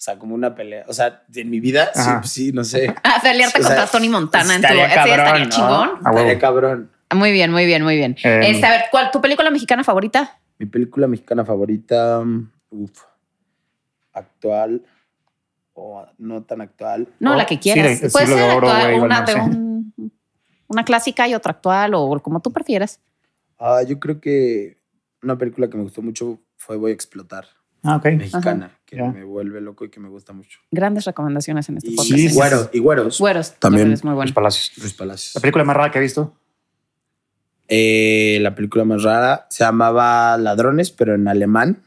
O sea, como una pelea. O sea, en mi vida, sí, Ajá. sí, no sé. [laughs] Ah, pelearte O sea, contra Tony Montana en tu estaría sí, cabrón, estaría ¿no? chingón. A huevo. Estaría cabrón. Muy bien, muy bien, muy bien. Este, a ver, ¿cuál tu película mexicana favorita? Mi película mexicana favorita, uf, actual o no tan actual. No, la que sí, quieras. del Puede ser de oro, actual, una bueno, de sí. un- una clásica y otra actual o como tú prefieras. Ah, yo creo que una película que me gustó mucho fue Voy a explotar, Ah, ok. mexicana, que me vuelve loco y que me gusta mucho. Grandes recomendaciones en este Y, podcast. sí, sí. Güero, y Güeros. Güeros También. también es muy bueno. Los Palacios. Luis Palacios. La película más rara que he visto. Eh, la película más rara se llamaba Ladrones, pero en alemán.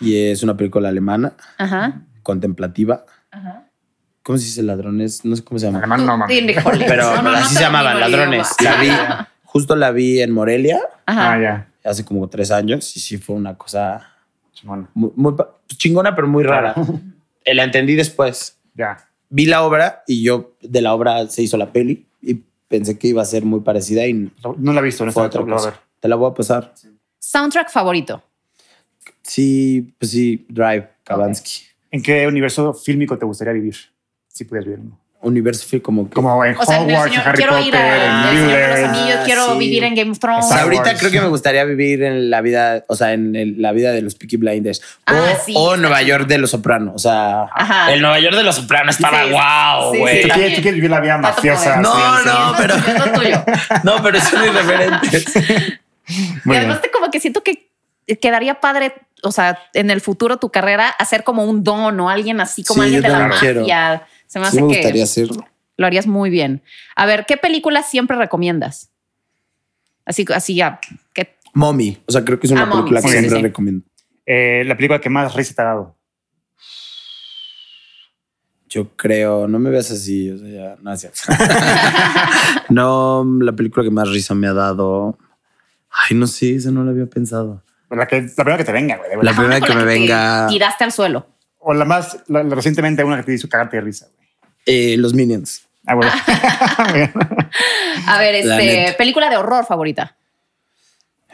Y es una película alemana, Ajá. contemplativa. Ajá. ¿Cómo se dice ladrones? No sé cómo se llama. Alemán no híjole. Pero, No, no, así se llamaban, ladrones. idioma. La vi, justo la vi en Morelia Ajá. Ah, ya. hace como tres años y sí fue una cosa Simón. muy, muy pa- chingona, pero muy rara. [laughs] La entendí después. Ya. Vi la obra y yo de la obra se hizo la peli y pensé que iba a ser muy parecida y No la he visto. No otra la voy a cosa. ver. Te la voy a pasar. Soundtrack favorito. Sí, pues sí, Drive, Kabansky. ¿En qué universo fílmico te gustaría vivir? Si pudieras vivir. uno. Universo como que... Como en O sea, Hogwarts, señor- Harry quiero Potter, ir a en Señor de los Bueller. Anillos, quiero sí. vivir en Game of Thrones. Star ahorita Wars. creo que me gustaría vivir en la vida, o sea, en el- la vida de los Peaky Blinders. Ah, o sí, o Nueva. York de los Sopranos. O sea, Ajá. el Nueva York de los Sopranos estaba Sí, güey. sí, ¿Tú tú quieres vivir la vida mafiosa? No, sí, no, sí. pero- Es lo tuyo. [laughs] No, pero son muy diferentes. [laughs] Y además te como que siento que quedaría padre, o sea, en el futuro tu carrera hacer como un don o alguien así como Sí, alguien yo de la mafia. Se me hace Sí me que gustaría hacerlo. lo harías muy bien. A ver, ¿qué película siempre recomiendas? Así, así ya. ¿qué? Mommy. O sea, creo que es una Ah, Mommy, película que sí, siempre sí, recomiendo. Eh, la película que más risa te ha dado. Yo creo, no me veas así, o sea, ya, no, [laughs] no, la película que más risa me ha dado. Ay, no sé, esa no la había pensado. La, que, la primera que te venga, güey. La primera que [laughs] la me venga. Tiraste al suelo. O la más, la, la- recientemente una que te hizo cagarte de risa, güey. Eh, los Minions. Ah. A ver, este, película de horror favorita.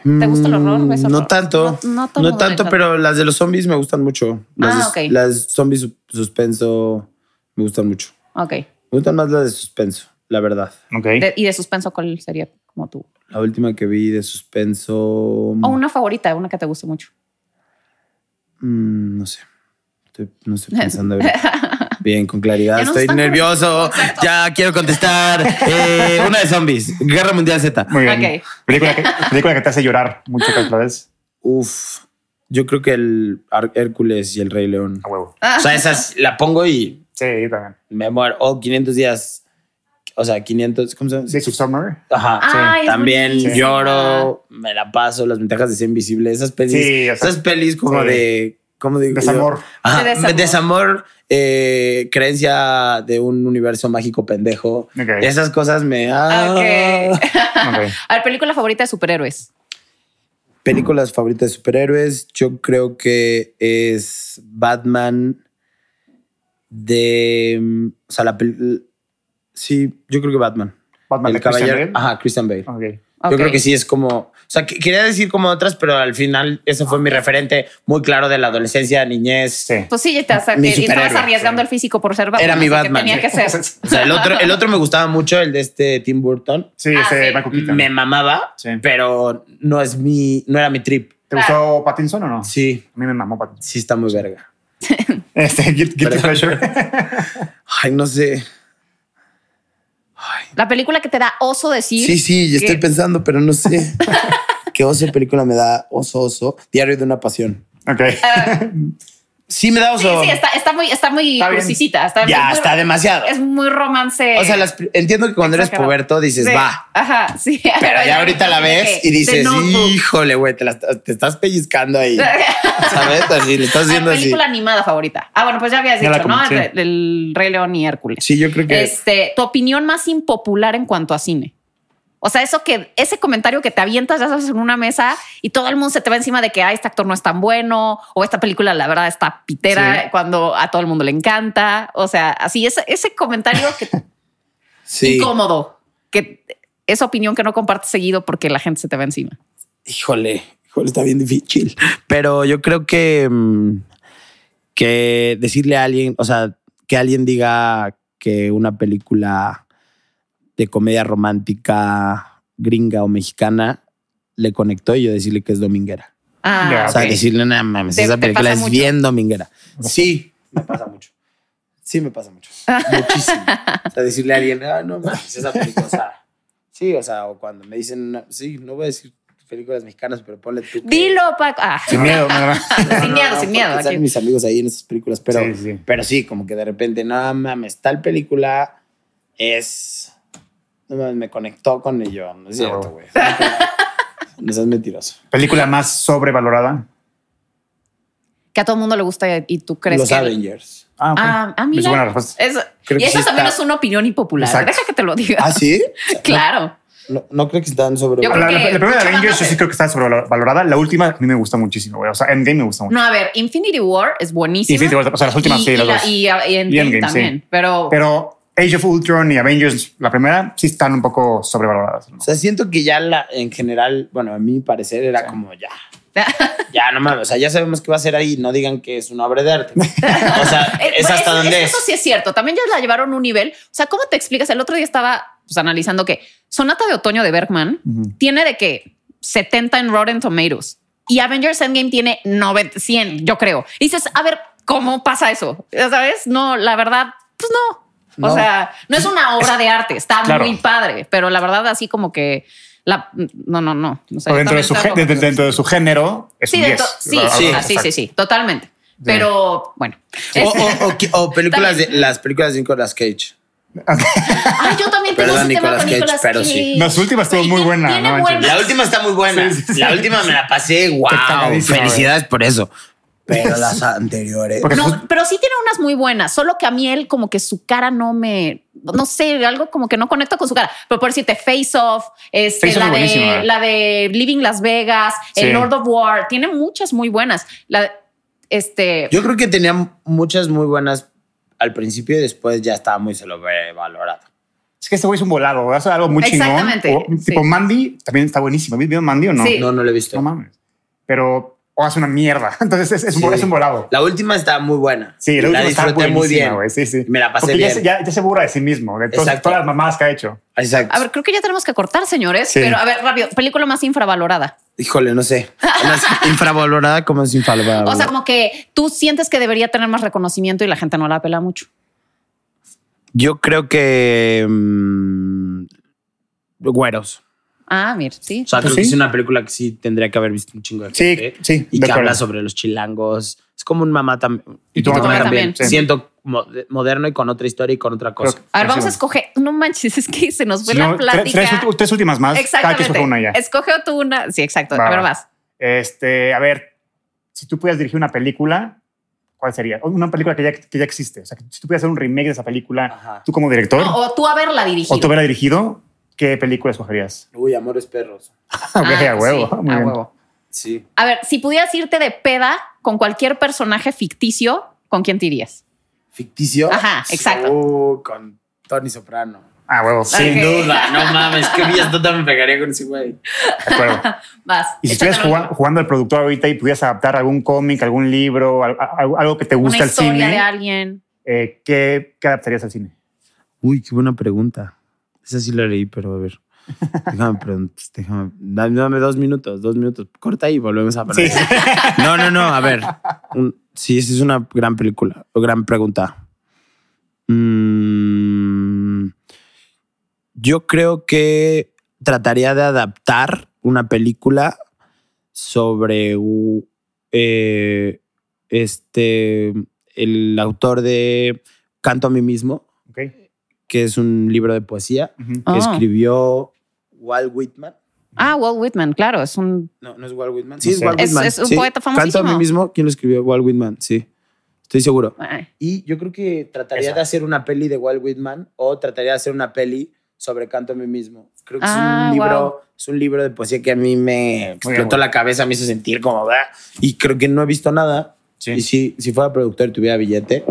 ¿Te gusta el horror? ¿Ves Mm, horror? No tanto. No- no No, tanto, pero las de los zombies me gustan mucho. Las, Ah, de- ok. las zombies su- suspenso me gustan mucho. Ok. Me gustan más las de suspenso, la verdad. ok. De- ¿Y de suspenso cuál sería como tú? La última que vi de suspenso. O una favorita, una que te guste mucho. mm, no sé. Estoy- no estoy pensando ahorita. [laughs] Bien, con claridad. Estoy nervioso. Exacto. Ya quiero contestar. Eh, una de zombies. Guerra Mundial Z. Muy bien. Película, que, película que te hace llorar mucho otra vez. Uf. Yo creo que el Hércules y el Rey León. A huevo. O sea, esas la pongo y Sí, yo también. me muero. O 500 días. O sea, 500. ¿Cómo se llama? Days of Summer. Ajá. Ay, es También lloro, me la paso, las ventajas de ser invisible. Esas pelis. Sí, o sea, esas pelis como sí. de. ¿Cómo digo? Desamor. Ajá, desamor. desamor, eh, creencia de un universo mágico pendejo. Esas cosas me. ah. Ok. [laughs] Ok. A ver, película favorita de superhéroes. Películas favoritas de superhéroes. Yo creo que es Batman de. mm, O sea, la Sí, yo creo que Batman. Batman el de Christian caballero. Bale. Ajá, Christian Bale. Ok. Yo creo que sí es como. O sea, que- quería decir como otras, pero al final ese fue mi referente muy claro de la adolescencia, niñez. Sí. Pues sí, ya te, o sea, Mi que- y estabas arriesgando el físico por ser Batman. Era mi que Batman. Tenía que [laughs] ser. O sea, el otro, el otro me gustaba mucho, el de este Tim Burton. Sí, Ah, ese sí. Michael Keaton. Me mamaba, Sí. pero no es mi, no era mi trip. ¿Te gustó Pattinson o no? Sí, A mí me mamó Pattinson. sí está muy verga. [laughs] Este, Guilty. Pleasure. Ay, no sé. La película que te da oso decir. Sí, sí, estoy que- pensando, pero no sé. [laughs] ¿Qué oso película me da oso, oso? Diario de una pasión. Ok. Sí, me da Sí, oso. sí, está, está muy, está muy Está bien. crucisita. Está ya, muy- está demasiado. Es muy romance. O sea, las- entiendo que cuando eres puberto dices, Sí, va. Ajá, sí. Pero ya [laughs] ahorita la ves y dices, híjole, güey, te, la- te estás pellizcando ahí. [laughs] ¿Sabes? Así, le estás Ah, haciendo así. película animada favorita. Ah, bueno, pues ya habías Ya dicho, ¿no? el Rey León y Hércules. Sí, yo creo que. Este, tu opinión más impopular en cuanto a cine. O sea, eso que ese comentario que te avientas ya sabes en una mesa y todo el mundo se te va encima de que ah, este actor no es tan bueno o esta película la verdad está pitera Sí. cuando a todo el mundo le encanta. O sea, así ese, ese comentario que [laughs] sí. incómodo, que esa opinión que no compartes seguido porque la gente se te va encima. Híjole, híjole, está bien difícil. Pero yo creo que, mm, que decirle a alguien, o sea, que alguien diga que una película de comedia romántica gringa o mexicana le conectó y yo decirle que es dominguera. Ah, Ya, O sea, ok. decirle, no mames, ¿Te- esa película es mucho? bien dominguera. Sí, me pasa mucho. Sí, me pasa mucho. Muchísimo. [laughs] O sea, decirle a alguien, ah, no mames, esa película, o sea, sí, o sea, o cuando me dicen, no, sí, no voy a decir películas mexicanas, pero ponle tú. que- Dilo, Paco. Ah. Sin miedo, nada más. [laughs] sin miedo, sin miedo. Salen mis amigos ahí en esas películas, pero Sí, sí. pero sí, como que de repente, no mames, tal película es. Me conectó con ello. No es cierto, güey. No seas mentiroso. Película más sobrevalorada. Que a todo el mundo le gusta y tú crees Los que... Avengers. Ah, ok. Ah, ah, Es mira. buena respuesta. Es- Creo y eso sí también está. es una opinión impopular. Exacto. Deja que te lo diga. ¿Ah, sí? [laughs] claro. No, no creo que están sobre. Yo creo La, la- la primera de Avengers yo sí creo que está sobrevalorada. La última a mí me gusta muchísimo, güey. O sea, Endgame me gusta mucho. No, a ver, Infinity War es buenísima. Infinity War, o sea, las últimas y, sí, y las la- dos. Y, y Endgame, Y Endgame, también. sí. Pero, Pero Age of Ultron y Avengers, la primera, sí están un poco sobrevaloradas. ¿no? O sea, siento que ya la, en general, bueno, a mi parecer era como ya. [laughs] Ya, no mames. O sea, ya sabemos qué va a ser ahí. No digan que es una obra de arte. O sea, [laughs] Eh, es bueno, hasta eso- donde eso es. sí es cierto. También ya la llevaron a un nivel. O sea, ¿cómo te explicas? El otro día estaba pues, analizando que Sonata de Otoño de Bergman tiene de que 70 en Rotten Tomatoes y Avengers Endgame tiene 90, 100, yo creo. Y dices, a ver, ¿cómo pasa eso? Ya ¿Sabes? No, la verdad, pues no. O No. sea, no es una obra de arte, está Claro. muy padre, pero la verdad, así como que la no, no, no. O dentro, de su, de- dentro de su género, es Sí, un dentro- 10. sí, sí, sí, sí, sí, totalmente. Pero bueno. O, o- o [laughs] o películas de las películas de Nicolas Cage. [laughs] Ay, yo también tengo Perdón, ese tema Nicolas con Cage, Nicolas pero Cage. sí. Las últimas estuvo muy buena, no buenas- La última está muy buena. Sí, sí, sí. La última me la pasé. Wow. Felicidades por eso. Pero las anteriores. No, justo- pero sí tiene unas muy buenas, solo que a mí él como que su cara no me, no sé, algo como que no conecta con su cara. Pero por decirte Face Off, este, Face Off la, es buenísima. de, la de Living Las Vegas, Sí. el Lord of War, tiene muchas muy buenas. La, este, Yo creo que tenía muchas muy buenas al principio y después ya estaba muy sobrevalorado. Es que este güey es un volado, güey, hace algo muy chingón. Exactamente, O, sí. Tipo Mandy también está buenísimo. ¿Vieron Mandy o no? Sí. No, no lo he visto. No mames. Pero o hace una mierda. [laughs] Entonces es, es, un, Sí. es un volado. La última está muy buena. Sí, la la última está disfruté muy bien. güey. Sí, sí. Me la pasé Porque bien. Ya, se- ya, ya se burla de sí mismo, de todas, Exacto. todas las mamadas que ha hecho. Exacto. a ver, creo que ya tenemos que cortar, señores. Sí. Pero a ver, rápido, película más infravalorada. Híjole, no sé. [laughs] Más infravalorada como es infravalorada. O sea, como que tú sientes que debería tener más reconocimiento y la gente no la apela mucho. Yo creo que. mm, güeros. Ah, mira, sí. O sea, Pues creo que sí. es una película que sí tendría que haber visto un chingo de Sí, gente. sí, Y de que acuerdo. habla sobre los chilangos. Es como un mamá también. Y tu mamá también, sí. Siento mo- moderno y con otra historia y con otra cosa. Creo- A ver, vamos a Sí. escoger. No manches, es que se nos fue Si la no, plática. tres, tres últimas más. Cada Exactamente. escoge una ya. Escoge tú una. Sí, exacto. Va, a ver, va. vas. Este, a ver, si tú pudieras dirigir una película, ¿cuál sería? Una película que ya, que ya existe. O sea, que si tú pudieras hacer un remake de esa película, Ajá. tú como director, No, o tú haberla dirigido. o tú hubiera dirigido, ¿qué película escogerías? Uy, amores perros. [laughs] Ok, Ah, a huevo. sí, muy a bien. huevo. Sí. A ver, si pudieras irte de peda con cualquier personaje ficticio, ¿con quién te irías? ¿Ficticio? Ajá, exacto. Uh, con Tony Soprano. Ah, huevo. Sin duda, no mames, qué fiestota me pegaría con ese güey. De acuerdo. [laughs] Vas. Y si estuvieras jugando, jugando al productor ahorita y pudieras adaptar algún cómic, algún libro, al- algo, algo que te Una gusta el historia cine, de alguien. eh, ¿qué, ¿qué adaptarías al cine? Uy, qué buena pregunta. Esa sí la leí, pero a ver. Déjame preguntar, déjame, dame, dos minutos, dos minutos. Corta y volvemos a Sí. hablar. [laughs] No, no, no, a ver. Un- sí, esa es una gran película, o gran pregunta. Mm, Yo creo que trataría de adaptar una película sobre eh, este el autor de Canto a mí mismo. Que es un libro de poesía Ujú. que Ah. escribió Walt Whitman. Ah, Walt Whitman, claro, es un No, no es Walt Whitman. No Sí, es sé. Walt Es- Whitman. es un sí. poeta Canto a mí famosísimo. mismo. ¿Quién lo escribió? Walt Whitman, sí. Estoy seguro. Ay, Y yo creo que trataría Esa. de hacer una peli de Walt Whitman o trataría de hacer una peli sobre Canto a mí mismo. Creo que Ah, es un libro, wow. es un libro de poesía que a mí me explotó bueno. la cabeza, me hizo sentir como "Bah", y creo que no he visto nada. Sí. Y si, si fuera productor y tuviera billete,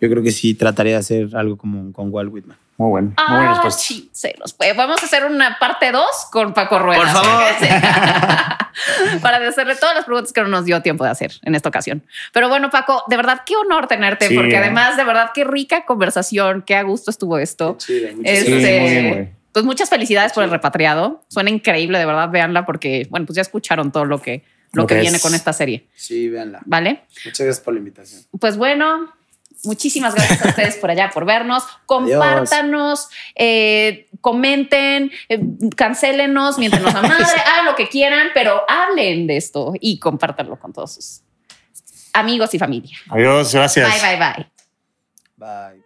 yo creo que sí trataría de hacer algo como con Walt Whitman. Muy bueno. Muy buena Ah, respuesta. sí, se los puede. Vamos a hacer una parte 2 con Paco Ruedas. Por favor. [laughs] Sí. [laughs] Para hacerle todas las preguntas que no nos dio tiempo de hacer en esta ocasión. Pero bueno, Paco, de verdad, qué honor tenerte, Sí, porque eh. además, de verdad, qué rica conversación, qué a gusto estuvo esto. Chido, Este, muy bien, pues muchas felicidades por el repatriado. Suena increíble, de verdad, véanla, porque, bueno, pues ya escucharon todo lo que, lo Lo que que viene con esta serie, Sí, véanla. ¿vale? Muchas gracias por la invitación. Pues bueno, muchísimas gracias a ustedes por allá, por vernos. [laughs] Compártanos, eh, comenten, eh, cancélenos, miéntenos a madre, [laughs] hagan lo que quieran, pero hablen de esto y compártanlo con todos sus amigos y familia. Adiós, gracias. Bye, bye, bye. Bye.